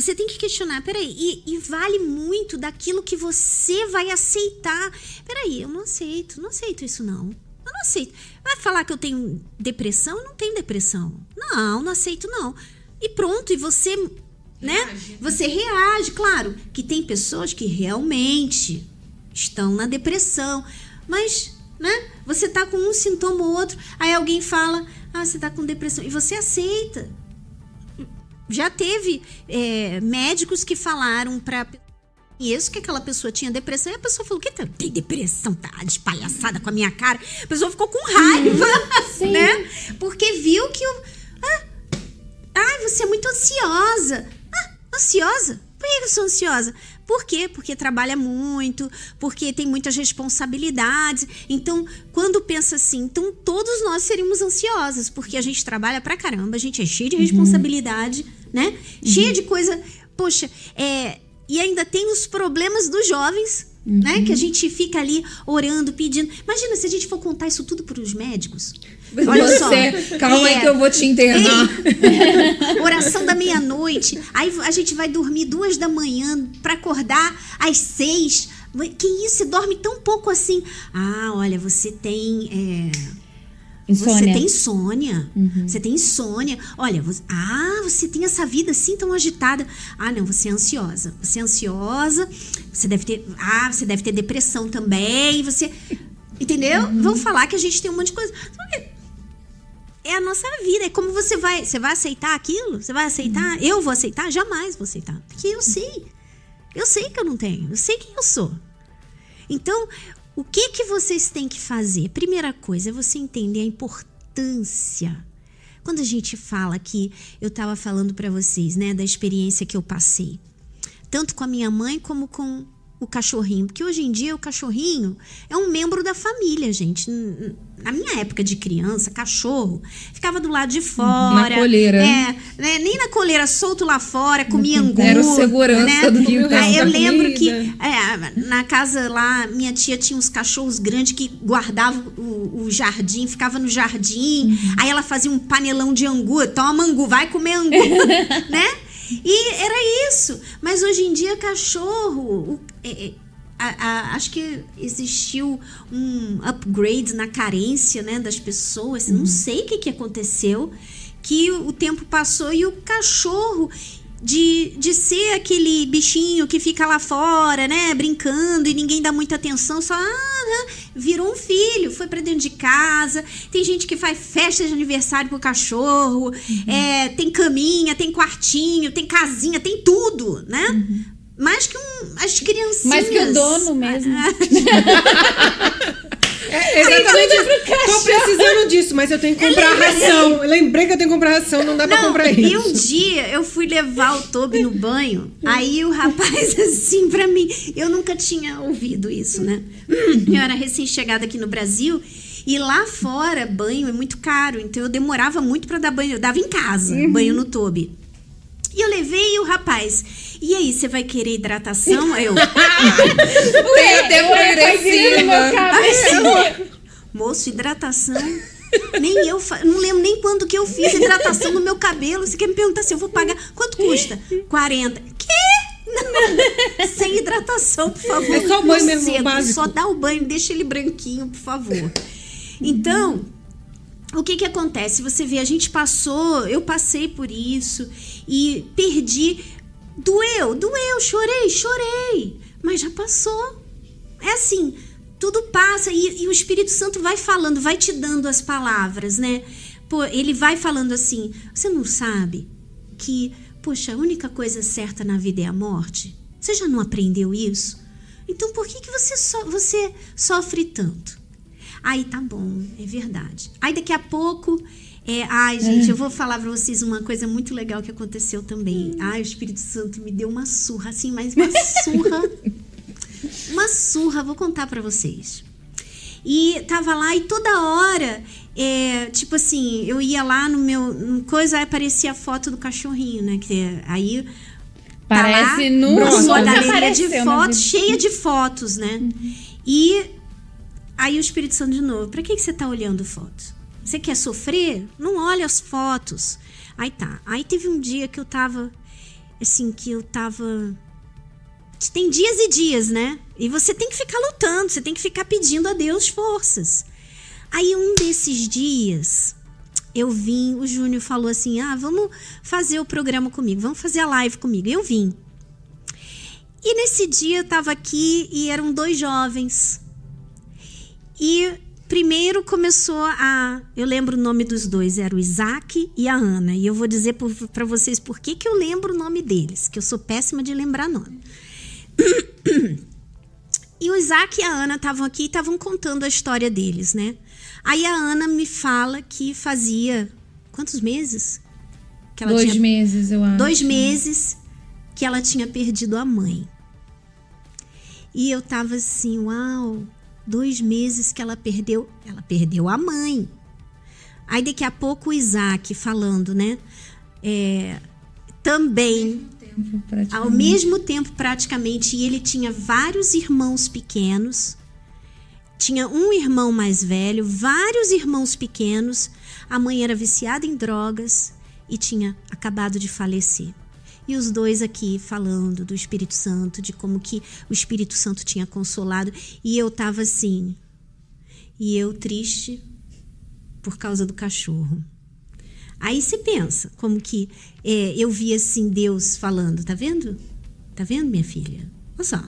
Você tem que questionar, peraí, e, e vale muito daquilo que você vai aceitar. Peraí, eu não aceito, não aceito isso não. Eu não aceito. Vai falar que eu tenho depressão? Eu não tenho depressão. Não, não aceito não. E pronto, e você, né? Você reage, claro, que tem pessoas que realmente estão na depressão, mas, né? Você tá com um sintoma ou outro, aí alguém fala, ah, você tá com depressão. E você aceita. Já teve é, médicos que falaram para isso que aquela pessoa tinha depressão e a pessoa falou: que tem depressão? Tá despalhaçada com a minha cara. A pessoa ficou com raiva, Sim. né? Porque viu que o. Ah, ai, você é muito ansiosa. Ah, ansiosa? Por que eu sou ansiosa? Por quê? Porque trabalha muito, porque tem muitas responsabilidades. Então, quando pensa assim, então todos nós seríamos ansiosos, porque a gente trabalha pra caramba, a gente é cheio de responsabilidade, né? Cheia de coisa. Poxa, é, e ainda tem os problemas dos jovens, né? Que a gente fica ali orando, pedindo. Imagina se a gente for contar isso tudo para os médicos. Olha Você, só. calma É. aí que eu vou te internar. Ei, oração da meia-noite. Aí a gente vai dormir duas da manhã para acordar às seis. Que isso? Você dorme tão pouco assim? Ah, olha, você tem. é, Você Insônia. tem insônia. Você tem insônia. Olha, você- ah, você tem essa vida assim tão agitada. Ah, não, você é ansiosa. Você é ansiosa. Você deve ter. Ah, você deve ter depressão também. Você. Entendeu? Vão falar que a gente tem um monte de coisa. É a nossa vida. É como você vai. Você vai aceitar aquilo? Você vai aceitar? Eu vou aceitar? Jamais vou aceitar. Porque eu sei. Eu sei que eu não tenho. Eu sei quem eu sou. Então, o que que vocês têm que fazer? Primeira coisa é você entender a importância. Quando a gente fala que eu estava falando para vocês, né, da experiência que eu passei, tanto com a minha mãe como com o cachorrinho, porque hoje em dia o cachorrinho é um membro da família, gente. Na minha época de criança, cachorro ficava do lado de fora. Na coleira. É, né, nem na coleira, solto lá fora, comia angu. Era o segurança né? do quintal. Aí eu lembro comida. que é, na casa lá, minha tia tinha uns cachorros grandes que guardavam o, o jardim, ficava no jardim. Aí ela fazia um panelão de angu. Toma angu, vai comer angu, né? E era isso. Mas hoje em dia, cachorro. o- é- é, a- a- acho que existiu um upgrade na carência né, das pessoas. Não sei o que, que aconteceu. Que o tempo passou e o cachorro de, de ser aquele bichinho que fica lá fora, né, brincando e ninguém dá muita atenção, só ah, virou um filho, foi pra dentro de casa. Tem gente que faz festa de aniversário pro cachorro, é, tem caminha, tem quartinho, tem casinha, tem tudo, né? Mais que um, as criancinhas. Mais que o dono mesmo. É, exatamente. Tô precisando disso, mas eu tenho que comprar ração. Eu lembrei que eu tenho que comprar ração, não dá pra Não, comprar e isso. um dia eu fui levar o Toby no banho, aí o rapaz assim pra mim, eu nunca tinha ouvido isso, né? Eu era recém-chegada aqui no Brasil e lá fora banho é muito caro, então eu demorava muito pra dar banho, eu dava em casa, banho no Toby. E eu levei o rapaz. E aí, você vai querer hidratação? Aí Eu. Tem até Ué, progressiva. cabelo. Assim, Moço, hidratação. Nem eu, fa- não lembro nem quando que eu fiz hidratação no meu cabelo. Você quer me perguntar se eu vou pagar? Quanto custa? 40. Quê? Não. Sem hidratação, por favor. É só o banho mesmo, centro, básico. Só dá o banho, deixa ele branquinho, por favor. Então, o que que acontece? Você vê, a gente passou, eu passei por isso e perdi. Doeu, doeu, chorei, chorei. Mas já passou. É assim, tudo passa e, e o Espírito Santo vai falando, vai te dando as palavras, né? Pô, ele vai falando assim: você não sabe que, poxa, a única coisa certa na vida é a morte? Você já não aprendeu isso? Então por que, que você, so, você sofre tanto? Aí tá bom, é verdade. Aí daqui a pouco. É, ai, gente, eu vou falar pra vocês uma coisa muito legal que aconteceu também. Ai, o Espírito Santo me deu uma surra, assim, mas uma surra. uma surra, vou contar pra vocês. E tava lá e toda hora, é, tipo assim, eu ia lá no meu no coisa, aí aparecia a foto do cachorrinho, né? Que aí tá Parece no uma sua galeria de na fotos, cheia de fotos, né? E aí o Espírito Santo de novo, pra que, que você tá olhando fotos? Você quer sofrer? Não olha as fotos. Aí tá. Aí teve um dia que eu tava, assim, que eu tava tem dias e dias, né? E você tem que ficar lutando, você tem que ficar pedindo a Deus forças. Aí um desses dias eu vim, o Júnior falou assim: "Ah, vamos fazer o programa comigo, vamos fazer a live comigo". Eu vim. E nesse dia eu tava aqui e eram dois jovens. E primeiro começou a. Eu lembro o nome dos dois, era o Isaac e a Ana. E eu vou dizer para vocês por que, que eu lembro o nome deles, que eu sou péssima de lembrar nome. E o Isaac e a Ana estavam aqui e estavam contando a história deles, né? Aí a Ana me fala que fazia. Quantos meses? Que dois tinha, meses, eu acho. Dois meses que ela tinha perdido a mãe. E eu tava assim, uau, dois meses que ela perdeu. Ela perdeu a mãe. Aí daqui a pouco o Isaac falando, né? É, também ao mesmo tempo, praticamente, e ele tinha vários irmãos pequenos. Tinha um irmão mais velho, vários irmãos pequenos. A mãe era viciada em drogas e tinha acabado de falecer. E os dois aqui falando do Espírito Santo, de como que o Espírito Santo tinha consolado. E eu tava assim. E eu triste por causa do cachorro. Aí você pensa, como que é, eu vi assim Deus falando, tá vendo? Tá vendo, minha filha? Olha só.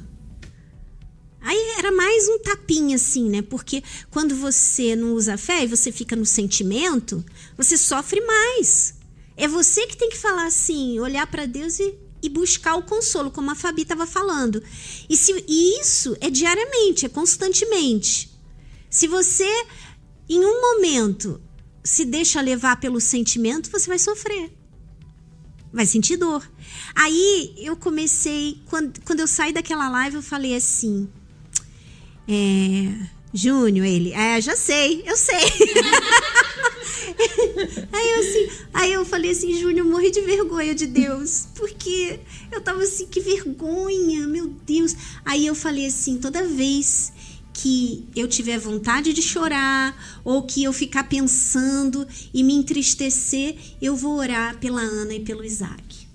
Aí era mais um tapinha assim, né? Porque quando você não usa fé e você fica no sentimento, você sofre mais. É você que tem que falar assim, olhar para Deus e, e, buscar o consolo, como a Fabi estava falando. E, se, e isso é diariamente, é constantemente. Se você, em um momento, se deixa levar pelo sentimento, você vai sofrer. Vai sentir dor. Aí eu comecei, quando, quando eu saí daquela live, eu falei assim. É, Júnior, ele, é, já sei, eu sei. aí eu assim, aí eu falei assim, Júnior, morri de vergonha de Deus, porque eu tava assim, que vergonha, meu Deus. Aí eu falei assim, toda vez que eu tiver vontade de chorar ou que eu ficar pensando e me entristecer, eu vou orar pela Ana e pelo Isaac.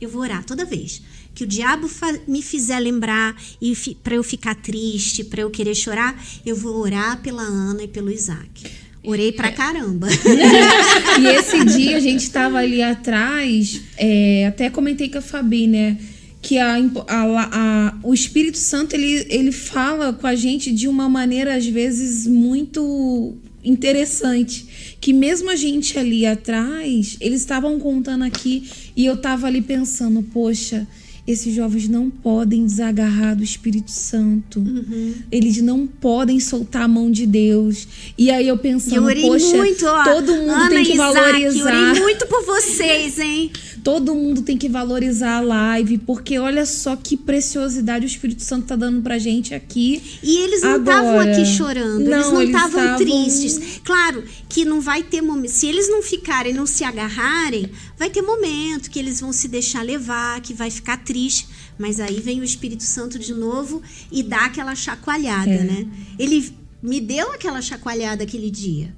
Eu vou orar toda vez que o diabo me fizer lembrar e para eu ficar triste, para eu querer chorar, eu vou orar pela Ana e pelo Isaac. Orei pra caramba. e esse dia a gente estava ali atrás, é, até comentei com a Fabi, né? que a, a, a, o Espírito Santo ele, ele fala com a gente de uma maneira às vezes muito interessante que mesmo a gente ali atrás eles estavam contando aqui e eu tava ali pensando poxa esses jovens não podem desagarrar do Espírito Santo. Uhum. Eles não podem soltar a mão de Deus. E aí eu pensando, eu poxa, muito, ó, todo mundo Ana tem que Isaac, valorizar. Eu orei muito por vocês, hein? Todo mundo tem que valorizar a live, porque olha só que preciosidade o Espírito Santo tá dando pra gente aqui. E eles não estavam aqui chorando, não, eles não estavam tristes. Claro que não vai ter momento. Se eles não ficarem, não se agarrarem, vai ter momento que eles vão se deixar levar, que vai ficar triste. Mas aí vem o Espírito Santo de novo e dá aquela chacoalhada, é. né? Ele me deu aquela chacoalhada aquele dia.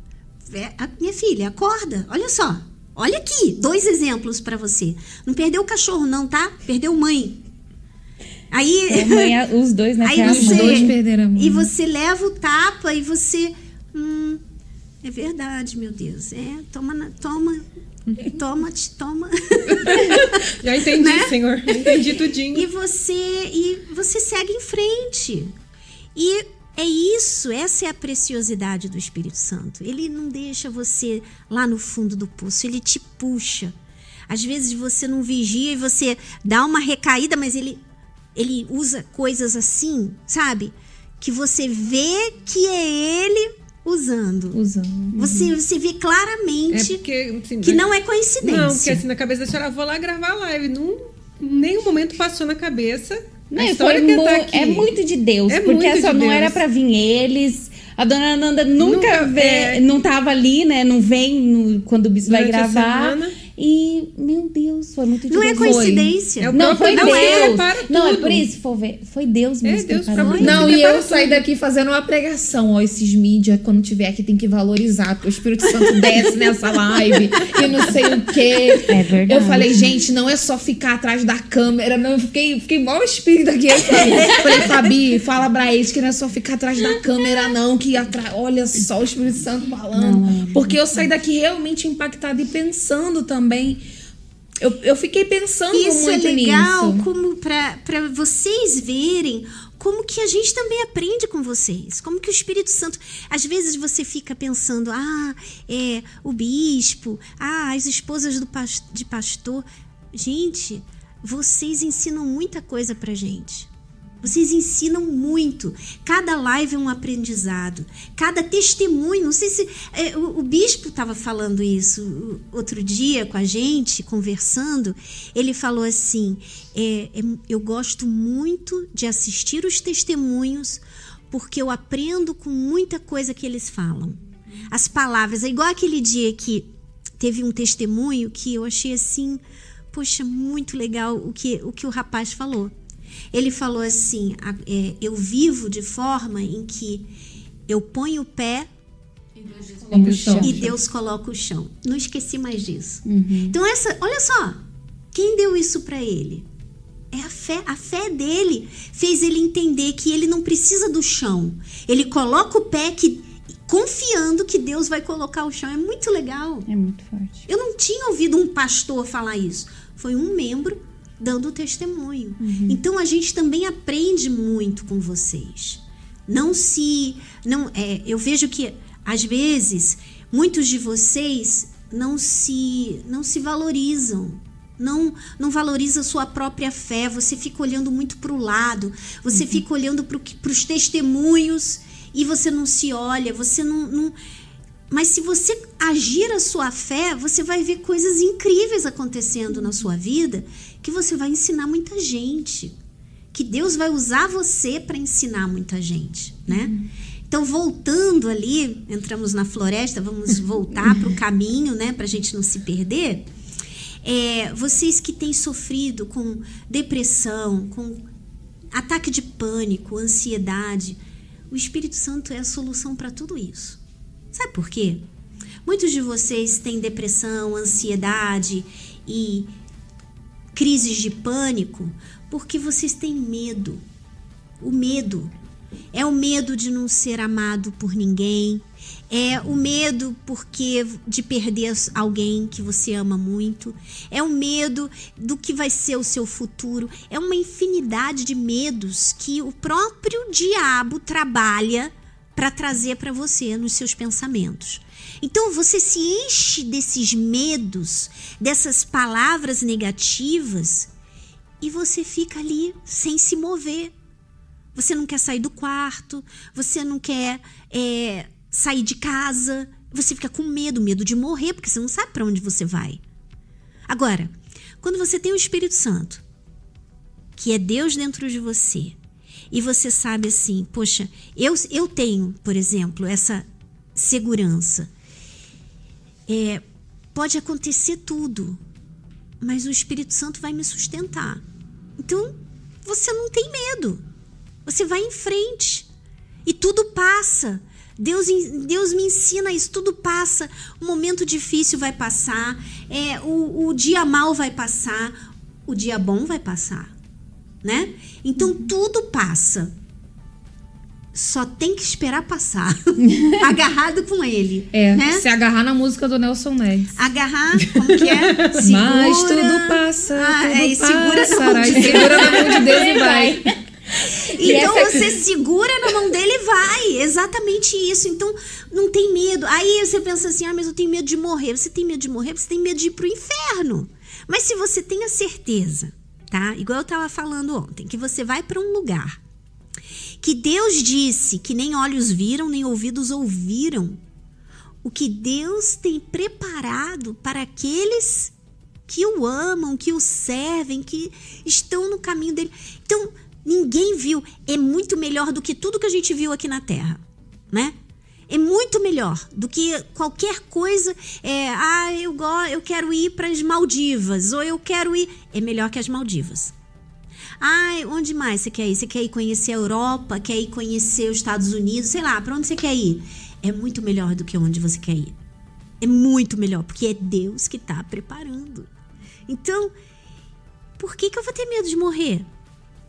É, minha filha, acorda, olha só. Olha aqui, dois exemplos para você. Não perdeu o cachorro, não, tá? Perdeu mãe. Aí. É, mãe, os dois, né? Aí você, dois perderam a mãe. E você leva o tapa e você. Hum, é verdade, meu Deus. É, toma, toma, toma, toma. Já entendi, né? senhor. entendi tudinho. E você, e você segue em frente. E é isso, essa é a preciosidade do Espírito Santo. Ele não deixa você lá no fundo do poço, ele te puxa. Às vezes você não vigia e você dá uma recaída, mas ele ele usa coisas assim, sabe? Que você vê que é ele usando. Usando. Uhum. Você, você vê claramente é porque, assim, que não é coincidência. Não, porque assim, na cabeça da senhora, vou lá gravar a live. Não, nenhum momento passou na cabeça não, foi mu tá é muito de Deus, é porque só de não Deus. era para vir eles. A dona Ananda nunca, nunca vê, é. não tava ali, né? Não vem no, quando o Bis vai gravar. E, meu Deus, foi muito Não é coincidência. É não, foi Deus. É, não, é por isso, foi, ver, foi Deus mesmo. É Deus pra não, e eu saí daqui fazendo uma pregação. Ó, esses mídias, quando tiver aqui, tem que valorizar, porque o Espírito Santo desce nessa live e não sei o quê. É verdade. Eu falei, gente, não é só ficar atrás da câmera. Não, eu fiquei, fiquei mal espírito aqui. Eu falei, falei, Fabi, fala pra eles que não é só ficar atrás da câmera, não. Que atra... olha só o Espírito Santo falando. Não, porque eu saí daqui realmente impactada e pensando também também Eu, eu fiquei pensando Isso é muito legal nisso. como para vocês verem como que a gente também aprende com vocês. Como que o Espírito Santo. Às vezes você fica pensando, ah, é o bispo, ah, as esposas do de pastor. Gente, vocês ensinam muita coisa pra gente. Vocês ensinam muito. Cada live é um aprendizado. Cada testemunho. Não sei se. é, o, o bispo estava falando isso outro dia com a gente, conversando. Ele falou assim: é, é, eu gosto muito de assistir os testemunhos, porque eu aprendo com muita coisa que eles falam. As palavras. É igual aquele dia que teve um testemunho que eu achei assim. Poxa, muito legal o que o, que o rapaz falou. Ele falou assim: é, eu vivo de forma em que eu ponho o pé Coloca o chão. e Deus coloca o chão. Não esqueci mais disso. Então essa, olha só, quem deu isso para ele? É a fé. A fé dele fez ele entender que ele não precisa do chão. Ele coloca o pé que confiando que Deus vai colocar o chão. É muito legal. É muito forte. Eu não tinha ouvido um pastor falar isso. Foi um membro dando testemunho. Então a gente também aprende muito com vocês. Não se, não, é, eu vejo que às vezes muitos de vocês não se, não se valorizam. Não, não valoriza a sua própria fé, você fica olhando muito para o lado, você fica olhando para os testemunhos e você não se olha, você não, não, mas se você agir a sua fé, você vai ver coisas incríveis acontecendo na sua vida que você vai ensinar muita gente. Que Deus vai usar você para ensinar muita gente, né? Então, voltando ali, entramos na floresta, vamos voltar para o caminho, né? Para a gente não se perder. É, vocês que têm sofrido com depressão, com ataque de pânico, ansiedade, o Espírito Santo é a solução para tudo isso. Sabe por quê? Muitos de vocês têm depressão, ansiedade e crises de pânico porque vocês têm medo. O medo é o medo de não ser amado por ninguém, é o medo porque de perder alguém que você ama muito, é o medo do que vai ser o seu futuro, é uma infinidade de medos que o próprio diabo trabalha para trazer para você nos seus pensamentos. Então você se enche desses medos, dessas palavras negativas e você fica ali sem se mover. Você não quer sair do quarto, você não quer é, sair de casa, você fica com medo, medo de morrer, porque você não sabe para onde você vai. Agora, quando você tem o Espírito Santo, que é Deus dentro de você, e você sabe assim, poxa, eu, eu tenho, por exemplo, essa segurança. É, pode acontecer tudo, mas o Espírito Santo vai me sustentar. Então, você não tem medo. Você vai em frente. E tudo passa. Deus, Deus me ensina isso, tudo passa. O momento difícil vai passar, é, o, o dia mal vai passar, o dia bom vai passar. Né? Então tudo passa. Só tem que esperar passar. Agarrado com ele. É, né? se agarrar na música do Nelson Nedes. Agarrar, como que é? Segura. Mas tudo passa, Ah, tudo é, e segura na mão de E Deus. segura na mão de Deus e vai. Então essa- você segura na mão dele e vai. Exatamente isso. Então não tem medo. Aí você pensa assim: ah, mas eu tenho medo de morrer. Você tem medo de morrer? Você tem medo de ir pro inferno. Mas se você tem a certeza, tá? Igual eu tava falando ontem, que você vai para um lugar que Deus disse que nem olhos viram, nem ouvidos ouviram. O que Deus tem preparado para aqueles que o amam, que o servem, que estão no caminho dele. Então, ninguém viu. É muito melhor do que tudo que a gente viu aqui na Terra, né? É muito melhor do que qualquer coisa. É, ah, eu, go eu quero ir para as Maldivas, ou eu quero ir. É melhor que as Maldivas. Ah, onde mais você quer ir? Você quer ir conhecer a Europa? Quer ir conhecer os Estados Unidos? Sei lá, para onde você quer ir? É muito melhor do que onde você quer ir. É muito melhor, porque é Deus que está preparando. Então, por que, que eu vou ter medo de morrer?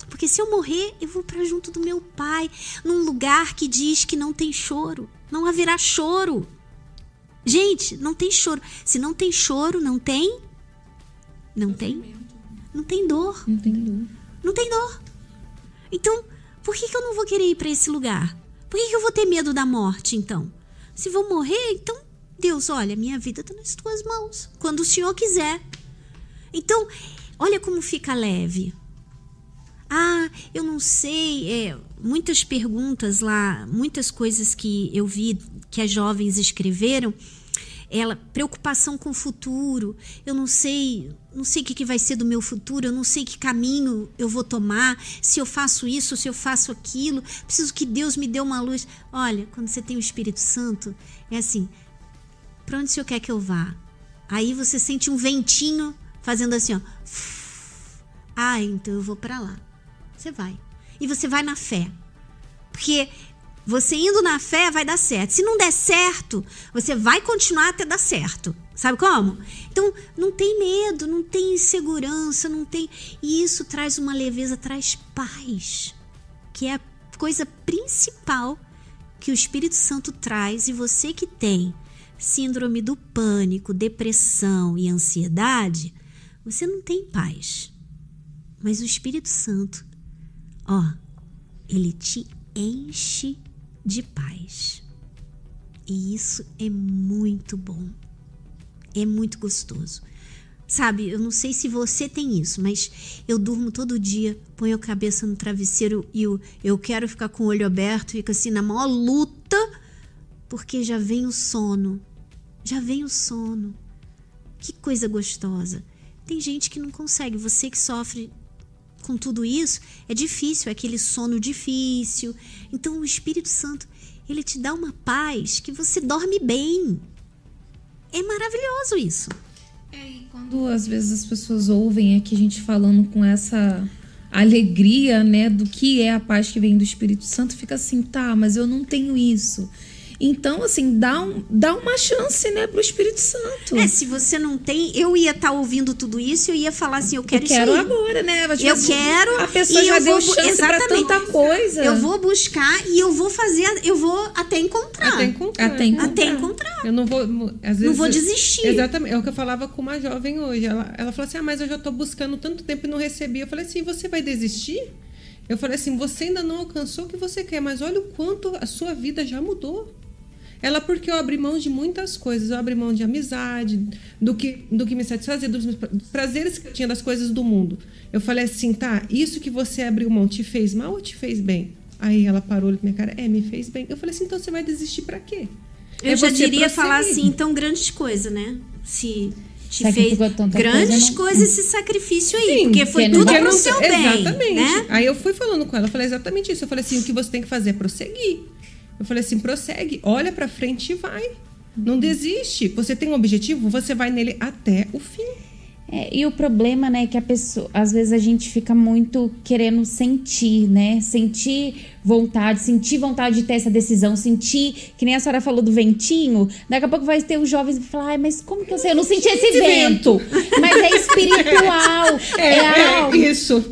Porque se eu morrer, eu vou para junto do meu pai, num lugar que diz que não tem choro. Não haverá choro. Gente, não tem choro. Se não tem choro, não tem Não tem? Não tem dor. Não tem dor. Não tem dor. Então, por que, que eu não vou querer ir para esse lugar? Por que, que eu vou ter medo da morte, então? Se vou morrer, então, Deus, olha, minha vida está nas tuas mãos. Quando o Senhor quiser. Então, olha como fica leve. Ah, eu não sei. É, muitas perguntas lá, muitas coisas que eu vi que as jovens escreveram. Ela, preocupação com o futuro. Eu não sei, não sei o que, que vai ser do meu futuro. Eu não sei que caminho eu vou tomar. Se eu faço isso, se eu faço aquilo. Preciso que Deus me dê uma luz. Olha, quando você tem o Espírito Santo, é assim: para onde o Senhor quer que eu vá? Aí você sente um ventinho fazendo assim, ó. Ah, então eu vou para lá. Você vai. E você vai na fé. Porque você indo na fé vai dar certo. Se não der certo, você vai continuar até dar certo. Sabe como? Então, não tem medo, não tem insegurança, não tem. E isso traz uma leveza, traz paz, que é a coisa principal que o Espírito Santo traz. E você que tem síndrome do pânico, depressão e ansiedade, você não tem paz. Mas o Espírito Santo, ó, ele te enche de paz. E isso é muito bom. É muito gostoso. Sabe, eu não sei se você tem isso, mas eu durmo todo dia, ponho a cabeça no travesseiro e eu, eu quero ficar com o olho aberto, fico assim na maior luta, porque já vem o sono. Já vem o sono. Que coisa gostosa. Tem gente que não consegue. Você que sofre com tudo isso, é difícil, é aquele sono difícil. Então o Espírito Santo, ele te dá uma paz que você dorme bem. É maravilhoso isso. É, e quando às vezes as pessoas ouvem aqui a gente falando com essa alegria, né, do que é a paz que vem do Espírito Santo, fica assim, tá, mas eu não tenho isso. Então, assim, dá, um, dá uma chance, né, pro Espírito Santo. É, se você não tem, eu ia estar tá ouvindo tudo isso e eu ia falar assim, eu quero eu quero isso aí. agora, né? Mas, Eu quero A pessoa e já eu deu vou, chance exatamente. pra tanta coisa. Eu vou buscar e eu vou fazer, eu vou até encontrar. Até encontrar. Até encontrar. Até encontrar. Eu não vou. Às vezes, vou desistir. Exatamente. É o que eu falava com uma jovem hoje. Ela, ela falou assim: ah, mas eu já estou buscando tanto tempo e não recebi. Eu falei assim: você vai desistir? Eu falei assim: você ainda não alcançou o que você quer, mas olha o quanto a sua vida já mudou. Ela, porque eu abri mão de muitas coisas. Eu abri mão de amizade, do que, do que me satisfazia, dos prazeres que eu tinha das coisas do mundo. Eu falei assim: tá, isso que você abriu mão te fez mal ou te fez bem? Aí ela parou na minha cara: é, me fez bem. Eu falei assim: então você vai desistir para quê? Eu É já diria prosseguir. falar assim, então grandes coisas, né? Se te fez grandes coisa, não- coisas esse sacrifício aí, Sim, porque foi porque tudo pro seu bem, Exatamente. né? Aí eu fui falando com ela, eu falei exatamente isso. Eu falei assim, o que você tem que fazer é prosseguir. Eu falei assim, prossegue, olha pra frente e vai. Não desiste. Você tem um objetivo, você vai nele até o fim. É, e o problema, né, é que a pessoa, às vezes a gente fica muito querendo sentir, né? Sentir vontade, sentir vontade de ter essa decisão, sentir, que nem a senhora falou do ventinho, daqui a pouco vai ter os jovens que falar, mas como que eu sei? Eu não senti esse vento. Mas é espiritual. É, algo. isso.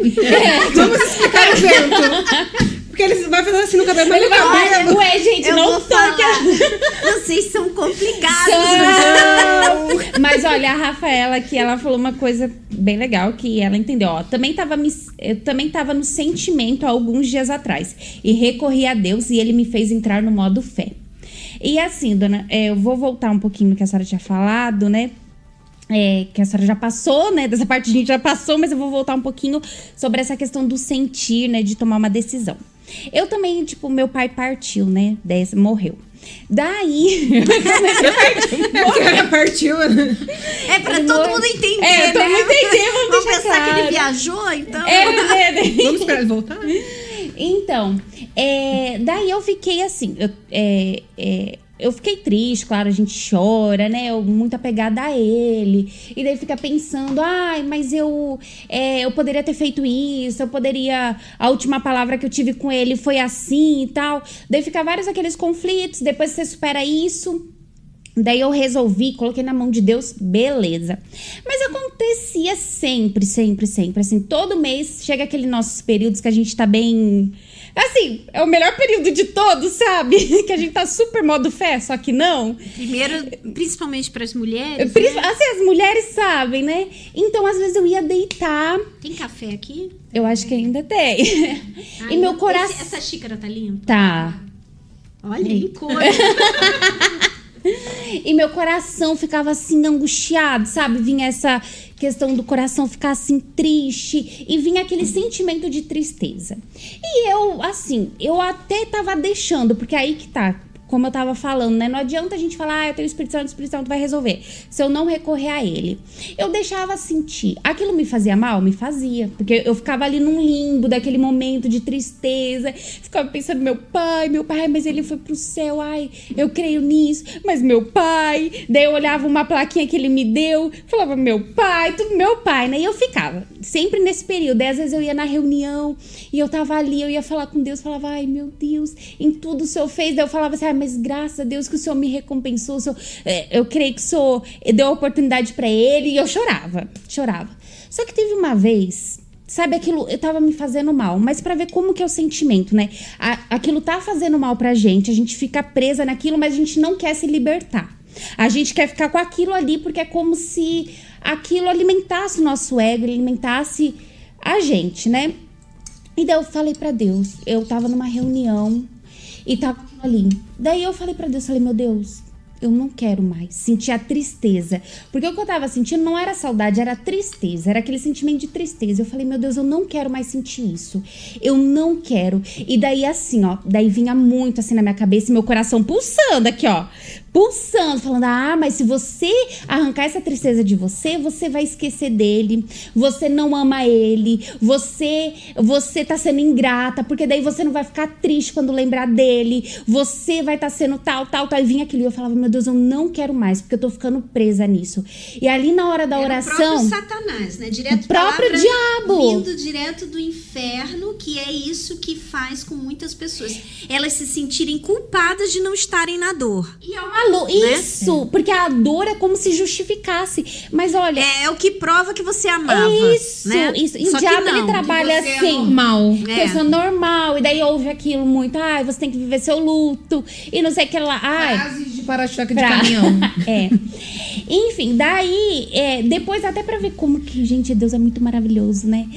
Vamos explicar o vento. Porque ele vai fazer assim no cabelo, mas Ele vai cabelo. ué, gente, Eu não falar. Vocês são complicados. Mas olha, a Rafaela aqui, ela falou uma coisa bem legal que ela entendeu. Ó, também tava me, eu também tava no sentimento há alguns dias atrás e recorri a Deus e ele me fez entrar no modo fé. E assim, dona, é, eu vou voltar um pouquinho no que a senhora tinha falado, né? É, que a senhora já passou, né? Dessa parte a gente já passou, mas eu vou voltar um pouquinho sobre essa questão do sentir, né? De tomar uma decisão. Eu também, tipo, meu pai partiu, né? Dessa, morreu. Daí. É partiu. né? É pra todo mundo entender, É, todo né? mundo entender, vamos Vamos pensar que claro. ele viajou, então. É, né? Vamos esperar ele voltar? Então, é, daí eu fiquei assim, eu, é, é, eu fiquei triste, claro, a gente chora, né? Eu, muito apegada a ele. E daí fica pensando, ai, mas eu, é, eu poderia ter feito isso, eu poderia. A última palavra que eu tive com ele foi assim e tal. Daí fica vários aqueles conflitos, depois você supera isso. Daí eu resolvi, coloquei na mão de Deus, beleza. Mas acontecia sempre, sempre, sempre. Assim, todo mês chega aquele nossos períodos que a gente tá bem. Assim, é o melhor período de todos, sabe? Que a gente tá super modo fé, só que não. Primeiro, principalmente para as mulheres. Pri- né? Assim, as mulheres sabem, né? Então, às vezes eu ia deitar. Tem café aqui? Eu acho que ainda tem. Ai, e meu coração. essa xícara tá limpa? Tá. Olha, em cor. E meu coração ficava assim angustiado, sabe? Vinha essa questão do coração ficar assim triste e vinha aquele sentimento de tristeza. E eu, assim, eu até tava deixando, porque aí que tá. Como eu tava falando, né? Não adianta a gente falar, ah, eu tenho o Espírito Santo, o Espírito Santo vai resolver. Se eu não recorrer a ele. Eu deixava sentir. Aquilo me fazia mal? Me fazia. Porque eu ficava ali num limbo daquele momento de tristeza. Ficava pensando, meu pai, meu pai, mas ele foi pro céu. Ai, eu creio nisso. Mas meu pai. Daí eu olhava uma plaquinha que ele me deu. Falava, meu pai, tudo meu pai, né? E eu ficava sempre nesse período. Às vezes eu ia na reunião e eu tava ali, eu ia falar com Deus. Falava, ai, meu Deus, em tudo o Senhor fez. Daí eu falava assim, ah, mas graças a Deus que o Senhor me recompensou. Senhor, é, eu creio que o Senhor deu a oportunidade pra ele. E eu chorava, chorava. Só que teve uma vez Sabe, aquilo eu tava me fazendo mal, mas pra ver como que é o sentimento, né? A- aquilo tá fazendo mal pra gente, a gente fica presa naquilo, mas a gente não quer se libertar. A gente quer ficar com aquilo ali porque é como se aquilo alimentasse o nosso ego, alimentasse a gente, né? E daí eu falei pra Deus, eu tava numa reunião e tava ali. Daí eu falei pra Deus, falei, meu Deus, eu não quero mais sentir a tristeza. Porque o que eu tava sentindo não era saudade, era tristeza. Era aquele sentimento de tristeza. Eu falei, meu Deus, eu não quero mais sentir isso. Eu não quero. E daí, assim, ó, daí vinha muito assim na minha cabeça e meu coração pulsando aqui, ó. Pulsando, falando: ah, mas se você arrancar essa tristeza de você, você vai esquecer dele. Você não ama ele. Você, você tá sendo ingrata, porque daí você não vai ficar triste quando lembrar dele. Você vai estar tá sendo tal, tal, tal. E vinha aquilo e eu falava: meu Deus, eu não quero mais, porque eu tô ficando presa nisso. E ali na hora da Era o oração. próprio Satanás, né? Direto O próprio palavra diabo. Vindo direto do inferno, que é isso que faz com muitas pessoas. Elas se sentirem culpadas de não estarem na dor. E é uma lu- Né? Isso, porque a dor é como se justificasse. Mas olha, É, é o que prova que você amava. isso, né? isso. E Só o diabo não, ele trabalha é assim. normal. É. Pessoa normal, e daí ouve aquilo muito, ai, você tem que viver seu luto, e não sei o que lá, ai. Frases de para-choque de Pra- caminhão. é. Enfim, daí, é, depois, até pra ver como que, gente, Deus é muito maravilhoso, né?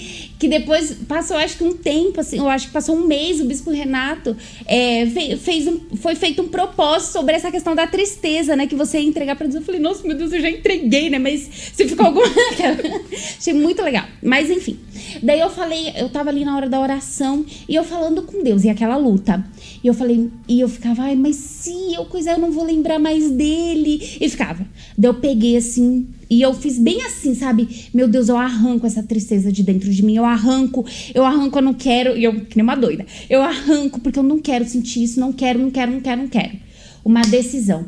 Que depois passou, acho que um tempo, assim, eu acho que passou um mês, o Bispo Renato é, fe- fez um, foi feito um propósito sobre essa questão da tristeza, né? Que você ia entregar pra Deus. Eu falei, nossa, meu Deus, eu já entreguei, né? Mas se ficou alguma. Achei muito legal. Mas enfim. Daí eu falei, eu tava ali na hora da oração e eu falando com Deus, e aquela luta. E eu falei, e eu ficava, ai, mas se eu coisar, eu não vou lembrar mais dele. E ficava. Daí eu peguei assim, e eu fiz bem assim, sabe? Meu Deus, eu arranco essa tristeza de dentro de mim. Eu arranco, eu arranco, eu não quero. E eu, que nem uma doida. Eu arranco porque eu não quero sentir isso, não quero, não quero, não quero, não quero. Uma decisão.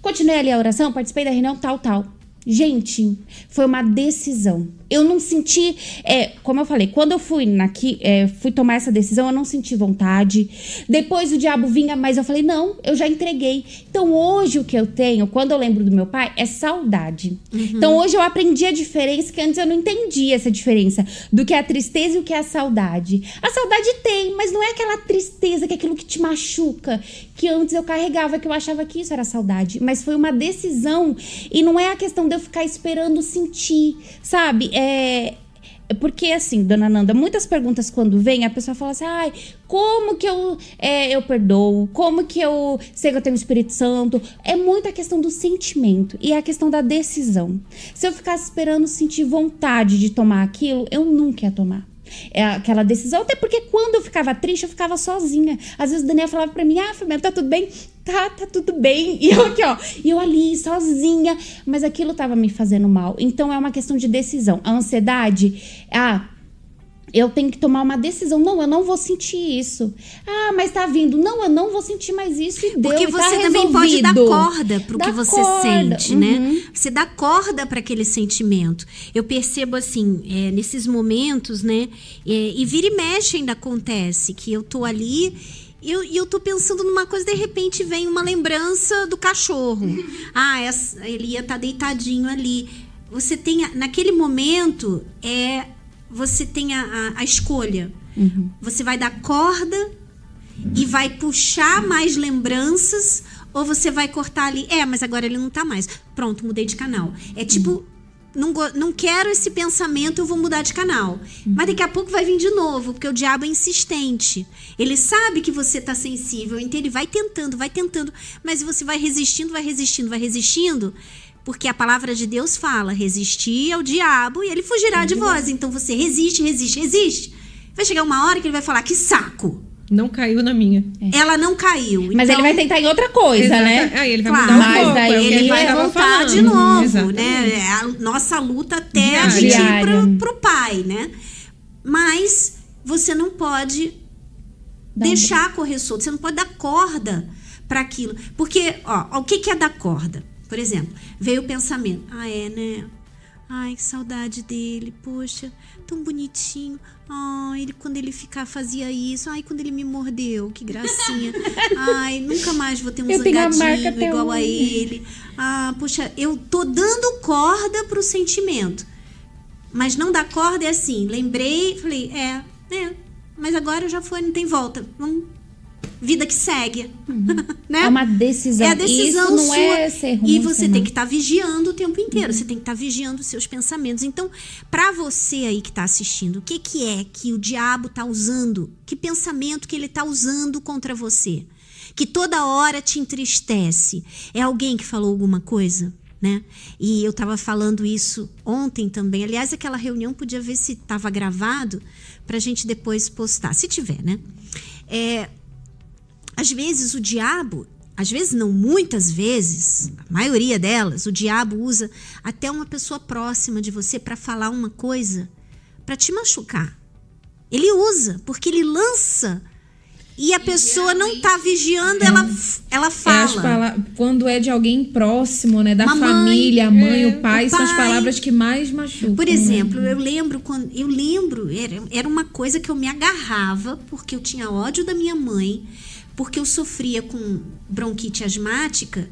Continuei ali a oração, participei da reunião, tal, tal. Gente, foi uma decisão. Eu não senti, é, como eu falei, quando eu fui naqui, é, fui tomar essa decisão, eu não senti vontade. Depois o diabo vinha, mas eu falei, não, eu já entreguei. Então hoje o que eu tenho, quando eu lembro do meu pai, é saudade. Então hoje eu aprendi a diferença, que antes eu não entendia essa diferença do que é a tristeza e o que é a saudade. A saudade tem, mas não é aquela tristeza que é aquilo que te machuca, que antes eu carregava, que eu achava que isso era saudade. Mas foi uma decisão e não é a questão de eu ficar esperando sentir, sabe? É. Porque, assim, dona Nanda, muitas perguntas quando vem, a pessoa fala assim: ai, como que eu, é, eu perdoo? Como que eu sei que eu tenho o Espírito Santo? É muito a questão do sentimento e é a questão da decisão. Se eu ficasse esperando sentir vontade de tomar aquilo, eu nunca ia tomar. É aquela decisão, até porque quando eu ficava triste, eu ficava sozinha. Às vezes o Daniel falava pra mim: Ah, Fabiana, tá tudo bem? Tá, tá tudo bem. E eu aqui, ó, e eu ali, sozinha. Mas aquilo tava me fazendo mal. Então é uma questão de decisão. A ansiedade, ah, eu tenho que tomar uma decisão. Não, eu não vou sentir isso. Ah, mas tá vindo. Não, eu não vou sentir mais isso e deu. Porque tá você também pode dar corda pro Dá que você corda. sente, né? Uhum. Você dá corda para aquele sentimento. Eu percebo assim, é, nesses momentos, né? é, e vira e mexe ainda acontece que eu tô ali e eu tô pensando numa coisa, de repente vem uma lembrança do cachorro. Ah, essa, ele ia estar tá deitadinho ali. Você tem, naquele momento, é você tem a, a- a escolha. Você vai dar corda e vai puxar mais lembranças ou você vai cortar ali. É, mas agora ele não tá mais. Pronto, mudei de canal. É tipo, não, não quero esse pensamento, eu vou mudar de canal. Mas daqui a pouco vai vir de novo, porque o diabo é insistente. Ele sabe que você tá sensível, então ele vai tentando, vai tentando, mas você vai resistindo, vai resistindo, vai resistindo. Porque a palavra de Deus fala: resistir ao diabo e ele fugirá de vós. Então você resiste, resiste, resiste. Vai chegar uma hora que ele vai falar: que saco! Não caiu na minha. Ela não caiu. Mas então, ele vai tentar em outra coisa, Exata- né? Aí ele vai Claro, mudar o mas foco, daí é ele a vai voltar falando. de novo, Exatamente. né? É a nossa luta até a Diária. gente ir pro, pro pai, né? Mas você não pode Dá um deixar correr solto, você não pode dar corda para aquilo. Porque, ó, o que que é dar corda? Por exemplo, veio o pensamento, ah, é, né? Ai, que saudade dele, poxa, tão bonitinho. Ai, ele quando ele ficar fazia isso. Ai, quando ele me mordeu, que gracinha. Ai, nunca mais vou ter um Eu a zangadinho igual a hoje. ele. Ah, poxa, eu tô dando corda pro sentimento. Mas não dá corda é assim. Lembrei, falei, é, é. Mas agora já foi, não tem volta. Vamos, vida que segue. né? É uma decisão. É a decisão Isso não sua. é ser ruim. e você tem que estar vigiando o tempo inteiro. Você tem que estar vigiando os seus pensamentos. Então, para você aí que está assistindo, o que, que é que o diabo está usando? Que pensamento que ele está usando contra você? Que toda hora te entristece? É alguém que falou alguma coisa? Né? E eu estava falando isso ontem também. Aliás, aquela reunião podia ver se estava gravado para a gente depois postar, se tiver, né? É, às vezes o diabo, às vezes não, muitas vezes, a maioria delas, o diabo usa até uma pessoa próxima de você para falar uma coisa para te machucar. Ele usa, porque ele lança e a pessoa não tá vigiando, ela, ela É fala. pala- Quando é de alguém próximo, né? Da Mamãe, família, a mãe, é, o pai, o são as pai. palavras que mais machucam. Por né? exemplo, eu lembro quando eu lembro, era, era uma coisa que eu me agarrava porque eu tinha ódio da minha mãe, porque eu sofria com bronquite asmática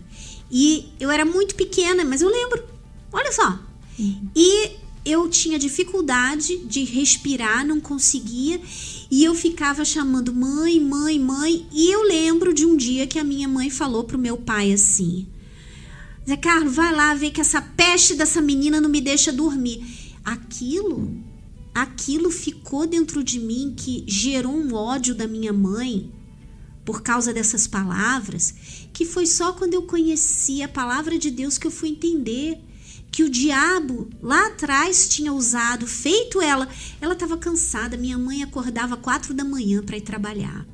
e eu era muito pequena, mas eu lembro. Olha só. E eu tinha dificuldade de respirar, não conseguia, e eu ficava chamando mãe, mãe, mãe, e eu lembro de um dia que a minha mãe falou pro meu pai assim: Zé Carlos, vai lá ver que essa peste dessa menina não me deixa dormir. Aquilo, aquilo ficou dentro de mim que gerou um ódio da minha mãe por causa dessas palavras, que foi só quando eu conheci a palavra de Deus que eu fui entender que o diabo lá atrás tinha usado, feito ela. Ela estava cansada, minha mãe acordava quatro da manhã para ir trabalhar.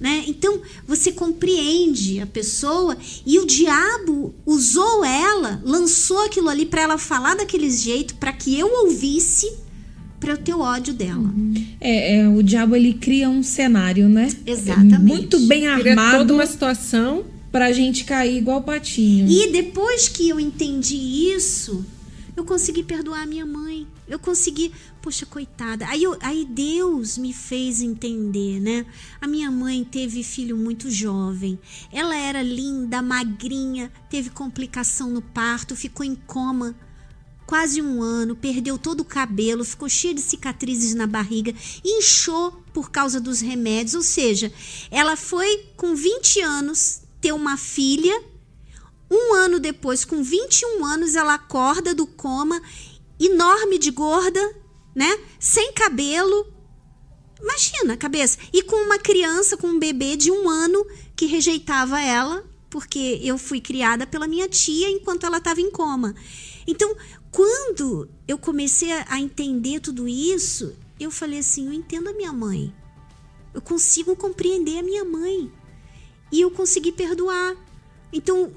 Né? Então você compreende a pessoa e o diabo usou ela, lançou aquilo ali para ela falar daquele jeito, para que eu ouvisse, para eu ter o ódio dela. É, é, o diabo ele cria um cenário, né? Exatamente. Muito bem Cria toda armado uma situação. pra gente cair igual patinho. E depois que eu entendi isso, eu consegui perdoar a minha mãe. Eu consegui, poxa, coitada. Aí, eu- aí Deus me fez entender, né? A minha mãe teve filho muito jovem. Ela era linda, magrinha, teve complicação no parto, ficou em coma quase um ano, perdeu todo o cabelo, ficou cheia de cicatrizes na barriga, inchou por causa dos remédios. Ou seja, ela foi com 20 anos ter uma filha. Um ano depois, com 21 anos, ela acorda do coma, enorme de gorda, né? Sem cabelo. Imagina a cabeça. E com uma criança, com um bebê de um ano que rejeitava ela, porque eu fui criada pela minha tia enquanto ela estava em coma. Então, quando eu comecei a entender tudo isso, eu falei assim: eu entendo a minha mãe. Eu consigo compreender a minha mãe. E eu consegui perdoar. Então,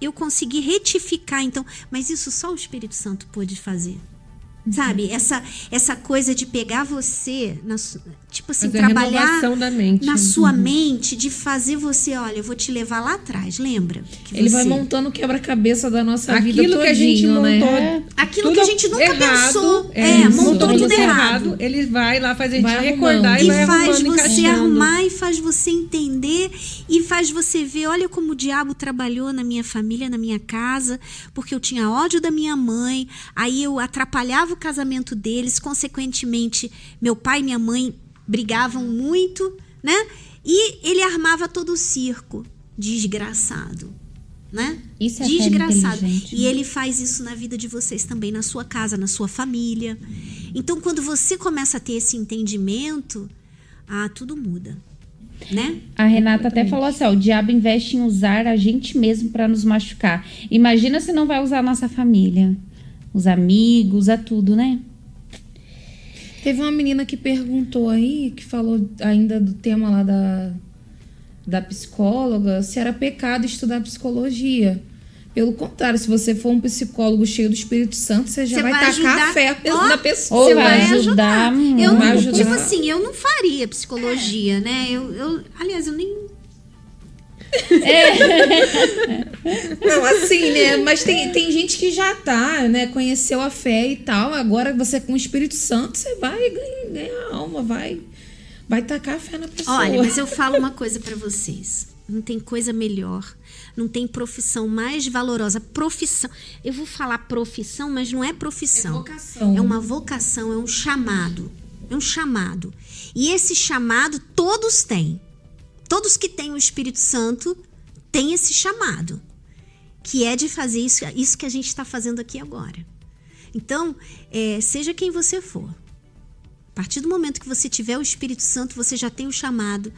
eu consegui retificar. Então, mas isso só o Espírito Santo pôde fazer. Sabe? Essa, essa coisa de pegar você, na tipo assim, Fazer trabalhar renovação da mente. na sua Uhum. mente, de fazer você, olha, eu vou te levar lá atrás, lembra? Que Ele vai você- montando o quebra-cabeça da nossa vida Aquilo que a gente né? montou. Aquilo tudo que a gente nunca errado, pensou. é, É, isso, montou tudo tudo errado. Ele vai lá, faz a gente Vai recordar e, E vai faz você encaixando. arrumar e faz você entender e faz você ver, olha como o diabo trabalhou na minha família, na minha casa, porque eu tinha ódio da minha mãe, aí eu atrapalhava o casamento deles, consequentemente, meu pai e minha mãe brigavam muito, né? E ele armava todo o circo, desgraçado, né? Isso é desgraçado. E né? ele faz isso na vida de vocês também, na sua casa, na sua família. Então, quando você começa a ter esse entendimento, ah, tudo muda, né? A Renata até falou assim: ó, o diabo investe em usar a gente mesmo para nos machucar. Imagina se não vai usar a nossa família, os amigos, usa tudo, né? Teve uma menina que perguntou aí, que falou ainda do tema lá da, da psicóloga, se era pecado estudar psicologia. Pelo contrário, se você for um psicólogo cheio do Espírito Santo, você já Você vai, vai tacar ajudar- a fé Ó, na pessoa. Ou Você vai vai ajudar, hum, Eu vai não, ajudar. tipo assim, eu não faria psicologia, né? Eu, eu, aliás, eu nem Não, assim, né? Mas tem, tem gente que já tá, né? Conheceu a fé e tal. Agora você com o Espírito Santo, você vai ganhar, ganhar alma, vai, vai tacar a fé na pessoa. Olha, mas eu falo uma coisa pra vocês. Não tem coisa melhor. Não tem profissão mais valorosa. Profissão. Eu vou falar profissão, mas não é profissão. É vocação. É uma vocação, é um chamado. É um chamado. E esse chamado todos têm. Todos que têm o Espírito Santo têm esse chamado. Que é de fazer isso, isso que a gente está fazendo aqui agora. Então, é, seja quem você for. A partir do momento que você tiver o Espírito Santo, você já tem o chamado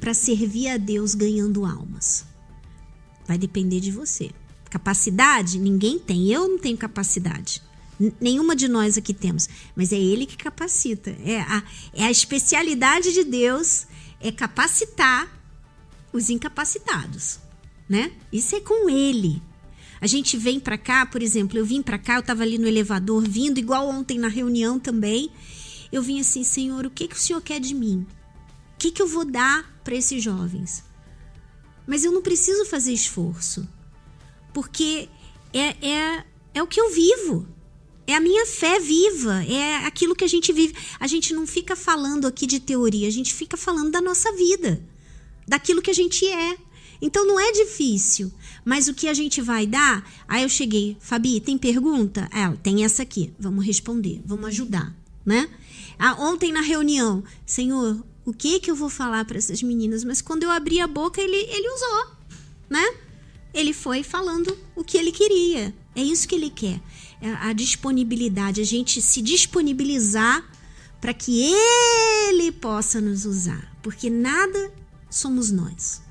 para servir a Deus ganhando almas. Vai depender de você. Capacidade? Ninguém tem. Eu não tenho capacidade. Nenhuma de nós aqui temos. Mas é Ele que capacita. É a, é a especialidade de Deus é capacitar os incapacitados, né? Isso é com Ele. A gente vem pra cá, por exemplo, eu vim pra cá, eu tava ali no elevador vindo, igual ontem na reunião também. Eu vim assim, Senhor, o que que o Senhor quer de mim? O que que eu vou dar para esses jovens? Mas eu não preciso fazer esforço, porque é, é, é o que eu vivo. É a minha fé viva, é aquilo que a gente vive. A gente não fica falando aqui de teoria, a gente fica falando da nossa vida, daquilo que a gente é. Então não é difícil, mas o que a gente vai dar? Aí eu cheguei, Fabi, tem pergunta? Ela, tem essa aqui, vamos responder, vamos ajudar, né? Ah, ontem na reunião, Senhor, o que que eu vou falar para essas meninas? Mas quando eu abri a boca, ele, ele usou, né? Ele foi falando o que ele queria. É isso que ele quer. É a disponibilidade, a gente se disponibilizar para que ele possa nos usar. Porque nada somos nós.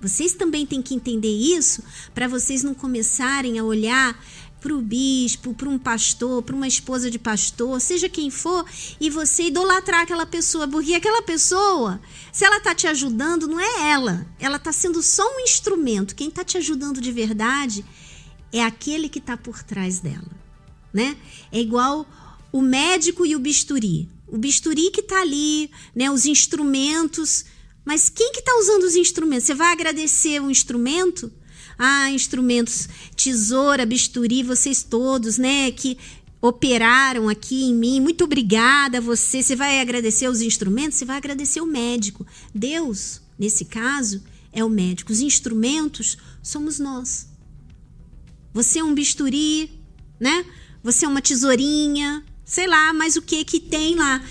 Vocês também têm que entender isso para vocês não começarem a olhar para o bispo, para um pastor, para uma esposa de pastor, seja quem for, e você idolatrar aquela pessoa, porque aquela pessoa, se ela está te ajudando, não é ela, ela está sendo só um instrumento. Quem está te ajudando de verdade é aquele que está por trás dela, né? É igual o médico e o bisturi. O bisturi que está ali, né? Os instrumentos. Mas quem que está usando os instrumentos? Você vai agradecer o instrumento? Ah, instrumentos, tesoura, bisturi, vocês todos, né? Que operaram aqui em mim. Muito obrigada a você. Você vai agradecer os instrumentos? Você vai agradecer o médico. Deus, nesse caso, é o médico. Os instrumentos somos nós. Você é um bisturi, né? Você é uma tesourinha, sei lá, mas o que que tem lá?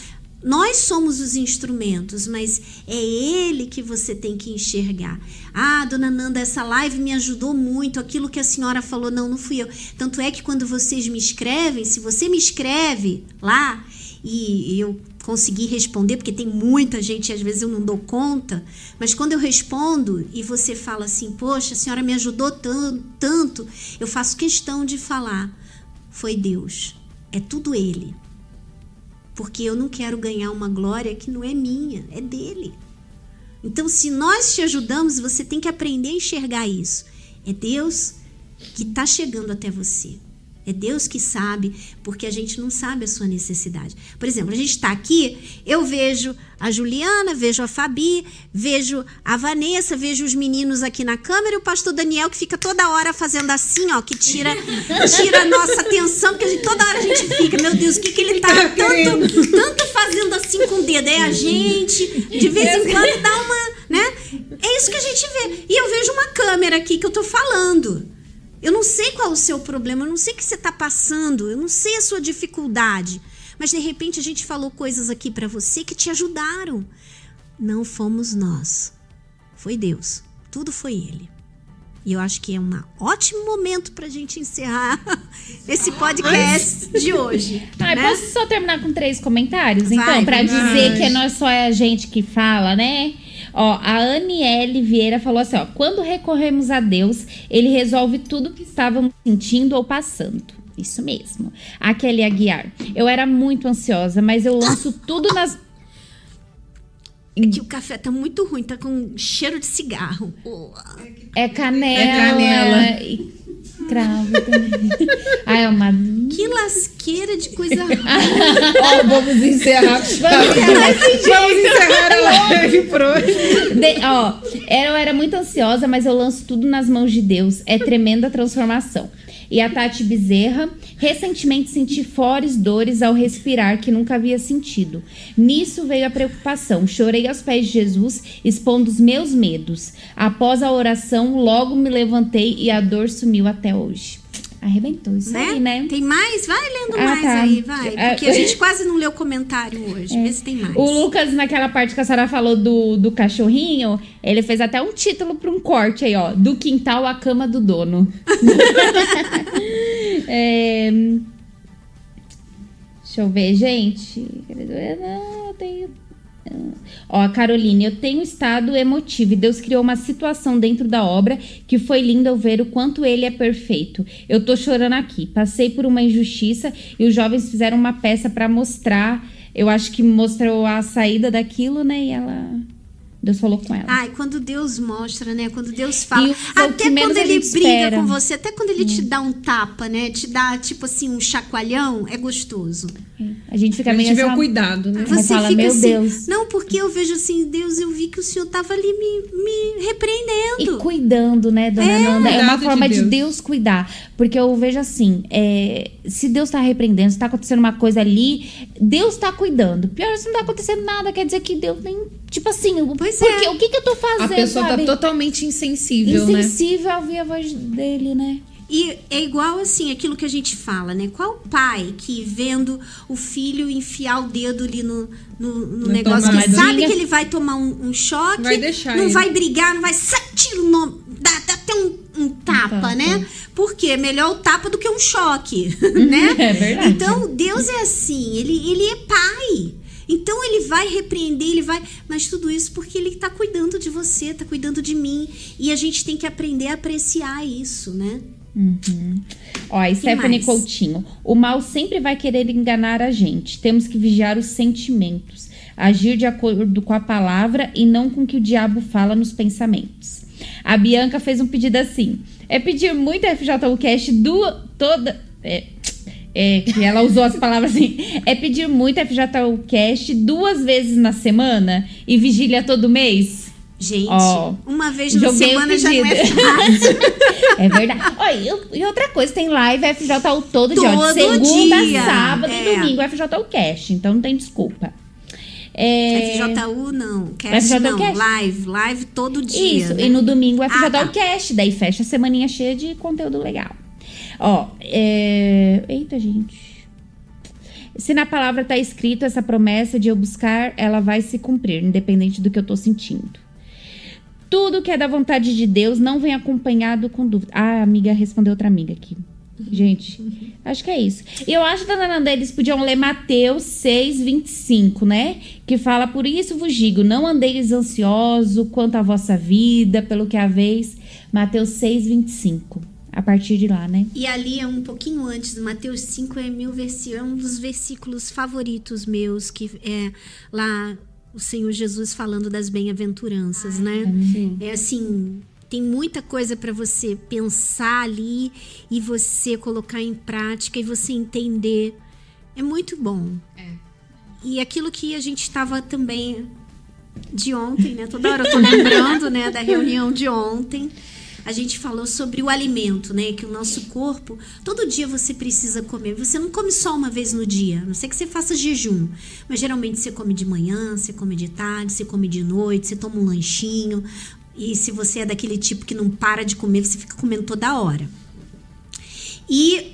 Nós somos os instrumentos, mas é ele que você tem que enxergar. Ah, dona Nanda, essa live me ajudou muito. Aquilo que a senhora falou, não, não fui eu. Tanto é que quando vocês me escrevem, se você me escreve lá e eu consegui responder, porque tem muita gente e às vezes eu não dou conta, mas quando eu respondo e você fala assim, poxa, a senhora me ajudou tan- tanto, eu faço questão de falar, foi Deus, é tudo Ele. Porque eu não quero ganhar uma glória que não é minha, é dele. Então, se nós te ajudamos, você tem que aprender a enxergar isso. É Deus que está chegando até você. É Deus que sabe, porque a gente não sabe a sua necessidade. Por exemplo, a gente está aqui, eu vejo a Juliana, vejo a Fabi, vejo a Vanessa, vejo os meninos aqui na câmera e o pastor Daniel que fica toda hora fazendo assim, ó, que tira, tira a nossa atenção, porque a gente, toda hora a gente fica, meu Deus, o que, que ele tá tanto, tanto fazendo assim com o dedo? É a gente, de vez em quando dá uma, né? É isso que a gente vê. E eu vejo uma câmera aqui que eu tô falando. Eu não sei qual é o seu problema, eu não sei o que você está passando, eu não sei a sua dificuldade. Mas de repente a gente falou coisas aqui para você que te ajudaram. Não fomos nós, foi Deus. Tudo foi Ele. E eu acho que é um ótimo momento para a gente encerrar esse podcast de hoje. Ah, né? Posso só terminar com três comentários, então, para dizer que não é só a gente que fala, né? Ó, a Aniele Vieira falou assim, ó, quando recorremos a Deus, ele resolve tudo que estávamos sentindo ou passando. Isso mesmo. A Kelly Aguiar. Eu era muito ansiosa, mas eu lanço tudo nas É que o café tá muito ruim, tá com cheiro de cigarro. é canela, É canela. e cravo também. ah, é uma Que lasqueira de coisa ruim. Ó, vamos encerrar. Vamos encerrar a live por hoje. De- ó, eu era muito ansiosa, mas eu lanço tudo nas mãos de Deus. É tremenda transformação. E a Tati Bezerra, recentemente senti fortes dores ao respirar que nunca havia sentido. Nisso veio a preocupação. Chorei aos pés de Jesus, expondo os meus medos. Após a oração, logo me levantei e a dor sumiu até hoje. Arrebentou isso né? aí, né? Tem mais? Vai lendo Ah, mais tá. aí, vai. É, Porque a gente quase não leu comentário hoje. Vê se tem mais. O Lucas, naquela parte que a Sara falou do, do cachorrinho, ele fez até um título para um corte aí, ó. Do quintal à cama do dono. É, Deixa eu ver, gente. Não, eu tenho. Ó, a Caroline, eu tenho estado emotivo e Deus criou uma situação dentro da obra que foi linda eu ver o quanto ele é perfeito. Eu tô chorando aqui. Passei por uma injustiça e os jovens fizeram uma peça pra mostrar. Eu acho que mostrou a saída daquilo, né? E ela. Deus falou com ela. Ai, quando Deus mostra, né? Quando Deus fala. E até quando a ele briga espera. Hum. com você, até quando ele te dá um tapa, né? Te dá, tipo assim, um chacoalhão, é gostoso. A gente fica A meio gente vê assim, o cuidado, né? Mas fala, meu assim. Deus. Não, porque eu vejo assim, Deus, eu vi que o senhor tava ali me, me E repreendendo. cuidando, né, dona Nanda? É uma Cuidado de forma de Deus. Deus. cuidar. Porque eu vejo assim, é, se Deus tá repreendendo, se tá acontecendo uma coisa ali, Deus tá cuidando. Pior, se não tá acontecendo nada, quer dizer que Deus nem. Tipo assim, o- Pois porque, é. o que que eu tô fazendo? A pessoa sabe? tá totalmente insensível, né? insensível a ouvir a voz dele, né? E é igual assim, aquilo que a gente fala, né? Qual pai que vendo o filho enfiar o dedo ali no, no, no negócio, que sabe que ele vai tomar um, um choque, Vai deixar não ele. vai brigar, não vai tira o nome, dá, dá até um, um tapa, tapa. né? Porque é melhor o tapa do que um choque, né? É verdade. Então, Deus é assim, ele, ele é pai. Então ele vai repreender, ele vai. Mas tudo isso porque ele está cuidando de você, está cuidando de mim. E a gente tem que aprender a apreciar isso, né? Ó, a Stephanie mais? Coutinho. O mal sempre vai querer enganar a gente. Temos que vigiar os sentimentos. Agir de acordo com a palavra e não com o que o diabo fala nos pensamentos. A Bianca fez um pedido assim. É pedir muito FJU Cast do toda. É, é, que ela usou as palavras assim. É pedir muito FJU Cast duas vezes na semana e vigília todo mês? Gente, Ó, uma vez na semana já não é fácil. É verdade. Ó, e, e outra coisa, tem live FJU todo, dia. ó, Todo segunda, dia. sábado É. e domingo FJU Cast. Então não tem desculpa. É, FJU não, cast FJU não, Cast. live, live todo dia. Isso, né? e no domingo FJU Ah, tá. Cast. Daí fecha a semaninha cheia de conteúdo legal. Ó, é... Eita, gente. Se na palavra tá escrito essa promessa de eu buscar, ela vai se cumprir, independente do que eu tô sentindo. Tudo que é da vontade de Deus não vem acompanhado com dúvida. Ah, a amiga respondeu outra amiga aqui. Gente, acho que é isso. E eu acho, dona Nanda, eles podiam ler Mateus 6, 25, né? Que fala, por isso vos digo, não andeis ansioso quanto à vossa vida, pelo que haveis. Mateus 6, 25. A partir de lá, né? E ali é um pouquinho antes, Mateus 5 é meu versículo, é um dos versículos favoritos meus, que é lá o Senhor Jesus falando das bem-aventuranças, né? É assim, Tem muita coisa para você pensar ali e você colocar em prática e você entender. É muito bom. É. E aquilo que a gente estava também de ontem, né? Toda hora eu tô lembrando, né, da reunião de ontem. A gente falou sobre o alimento, né? Que o nosso corpo, todo dia você precisa comer. Você não come só uma vez no dia, a não sei que você faça jejum. Mas geralmente você come de manhã, você come de tarde, você come de noite, você toma um lanchinho. E se você é daquele tipo que não para de comer, você fica comendo toda hora. E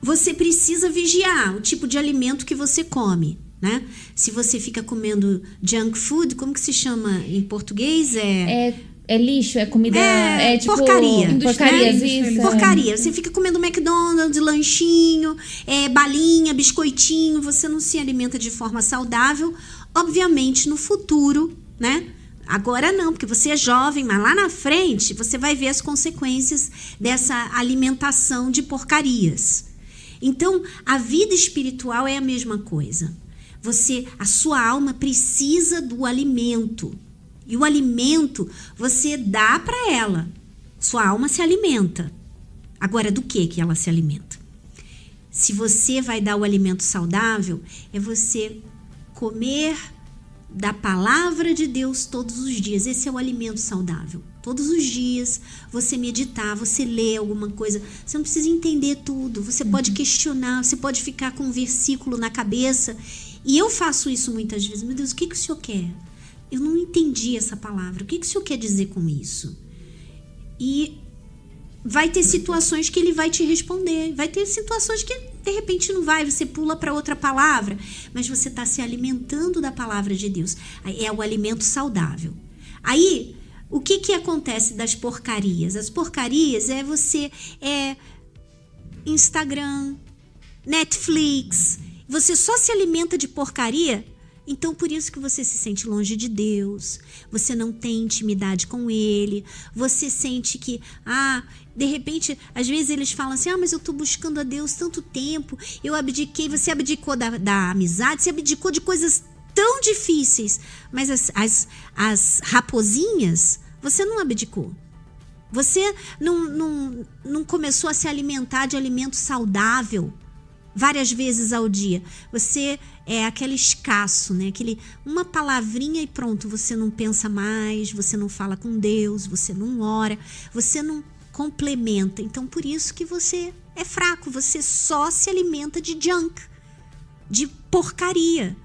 você precisa vigiar o tipo de alimento que você come. Né? Se você fica comendo junk food, como que se chama em português? É, É, é lixo, é comida. É, É, tipo. porcaria. Porcarias, Né? isso. porcaria. Você fica comendo McDonald's, lanchinho, é, balinha, biscoitinho, você não se alimenta de forma saudável. Obviamente, no futuro, né? Agora não, porque você é jovem, mas lá na frente você vai ver as consequências dessa alimentação de porcarias. Então, a vida espiritual é a mesma coisa. Você, a sua alma precisa do alimento. E o alimento você dá para ela. Sua alma se alimenta. Agora, do que que ela se alimenta? Se você vai dar o alimento saudável, é você comer da palavra de Deus todos os dias. Esse é o alimento saudável. Todos os dias você meditar, você ler alguma coisa. Você não precisa entender tudo. Você pode questionar, você pode ficar com um versículo na cabeça. E eu faço isso muitas vezes. Meu Deus, o que, que o senhor quer? Eu não entendi essa palavra. O que, que o senhor quer dizer com isso? E vai ter situações que ele vai te responder. Vai ter situações que de repente não vai, você pula para outra palavra, mas você está se alimentando da palavra de Deus. É o alimento saudável. Aí, o que que acontece das porcarias? As porcarias é você é Instagram, Netflix. Você só se alimenta de porcaria então, por isso que você se sente longe de Deus, você não tem intimidade com Ele, você sente que, ah, de repente, às vezes eles falam assim: ah, mas eu tô buscando a Deus tanto tempo, eu abdiquei, você abdicou da, da amizade, você abdicou de coisas tão difíceis, mas as, as, as raposinhas, você não abdicou. Você não, não, não começou a se alimentar de alimento saudável várias vezes ao dia. Você é aquele escasso, né? Aquele uma palavrinha e pronto, você não pensa mais, você não fala com Deus, você não ora, você não complementa. Então por isso que você é fraco, você só se alimenta de junk, de porcaria.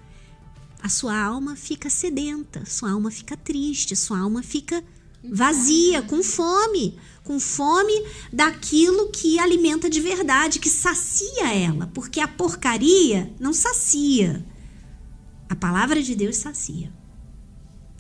A sua alma fica sedenta, sua alma fica triste, sua alma fica vazia, com fome, com fome daquilo que alimenta de verdade, que sacia ela, porque a porcaria não sacia. A palavra de Deus sacia.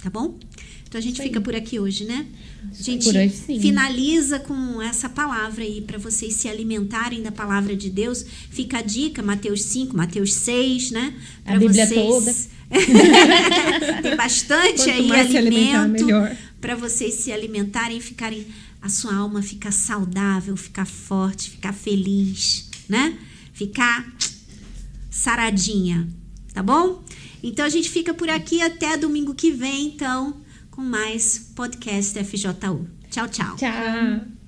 Tá bom? Então a gente fica por aqui hoje, né? A gente hoje, finaliza com essa palavra aí para vocês se alimentarem da palavra de Deus. Fica a dica, Mateus 5, Mateus 6, né? A Pra Bíblia vocês... toda. Tem bastante Quanto aí alimento melhor. para vocês se alimentarem e ficarem a sua alma ficar saudável, ficar forte, ficar feliz, né? Ficar saradinha, tá bom? Então a gente fica por aqui até domingo que vem, então, com mais podcast FJU. Tchau, tchau. Tchau.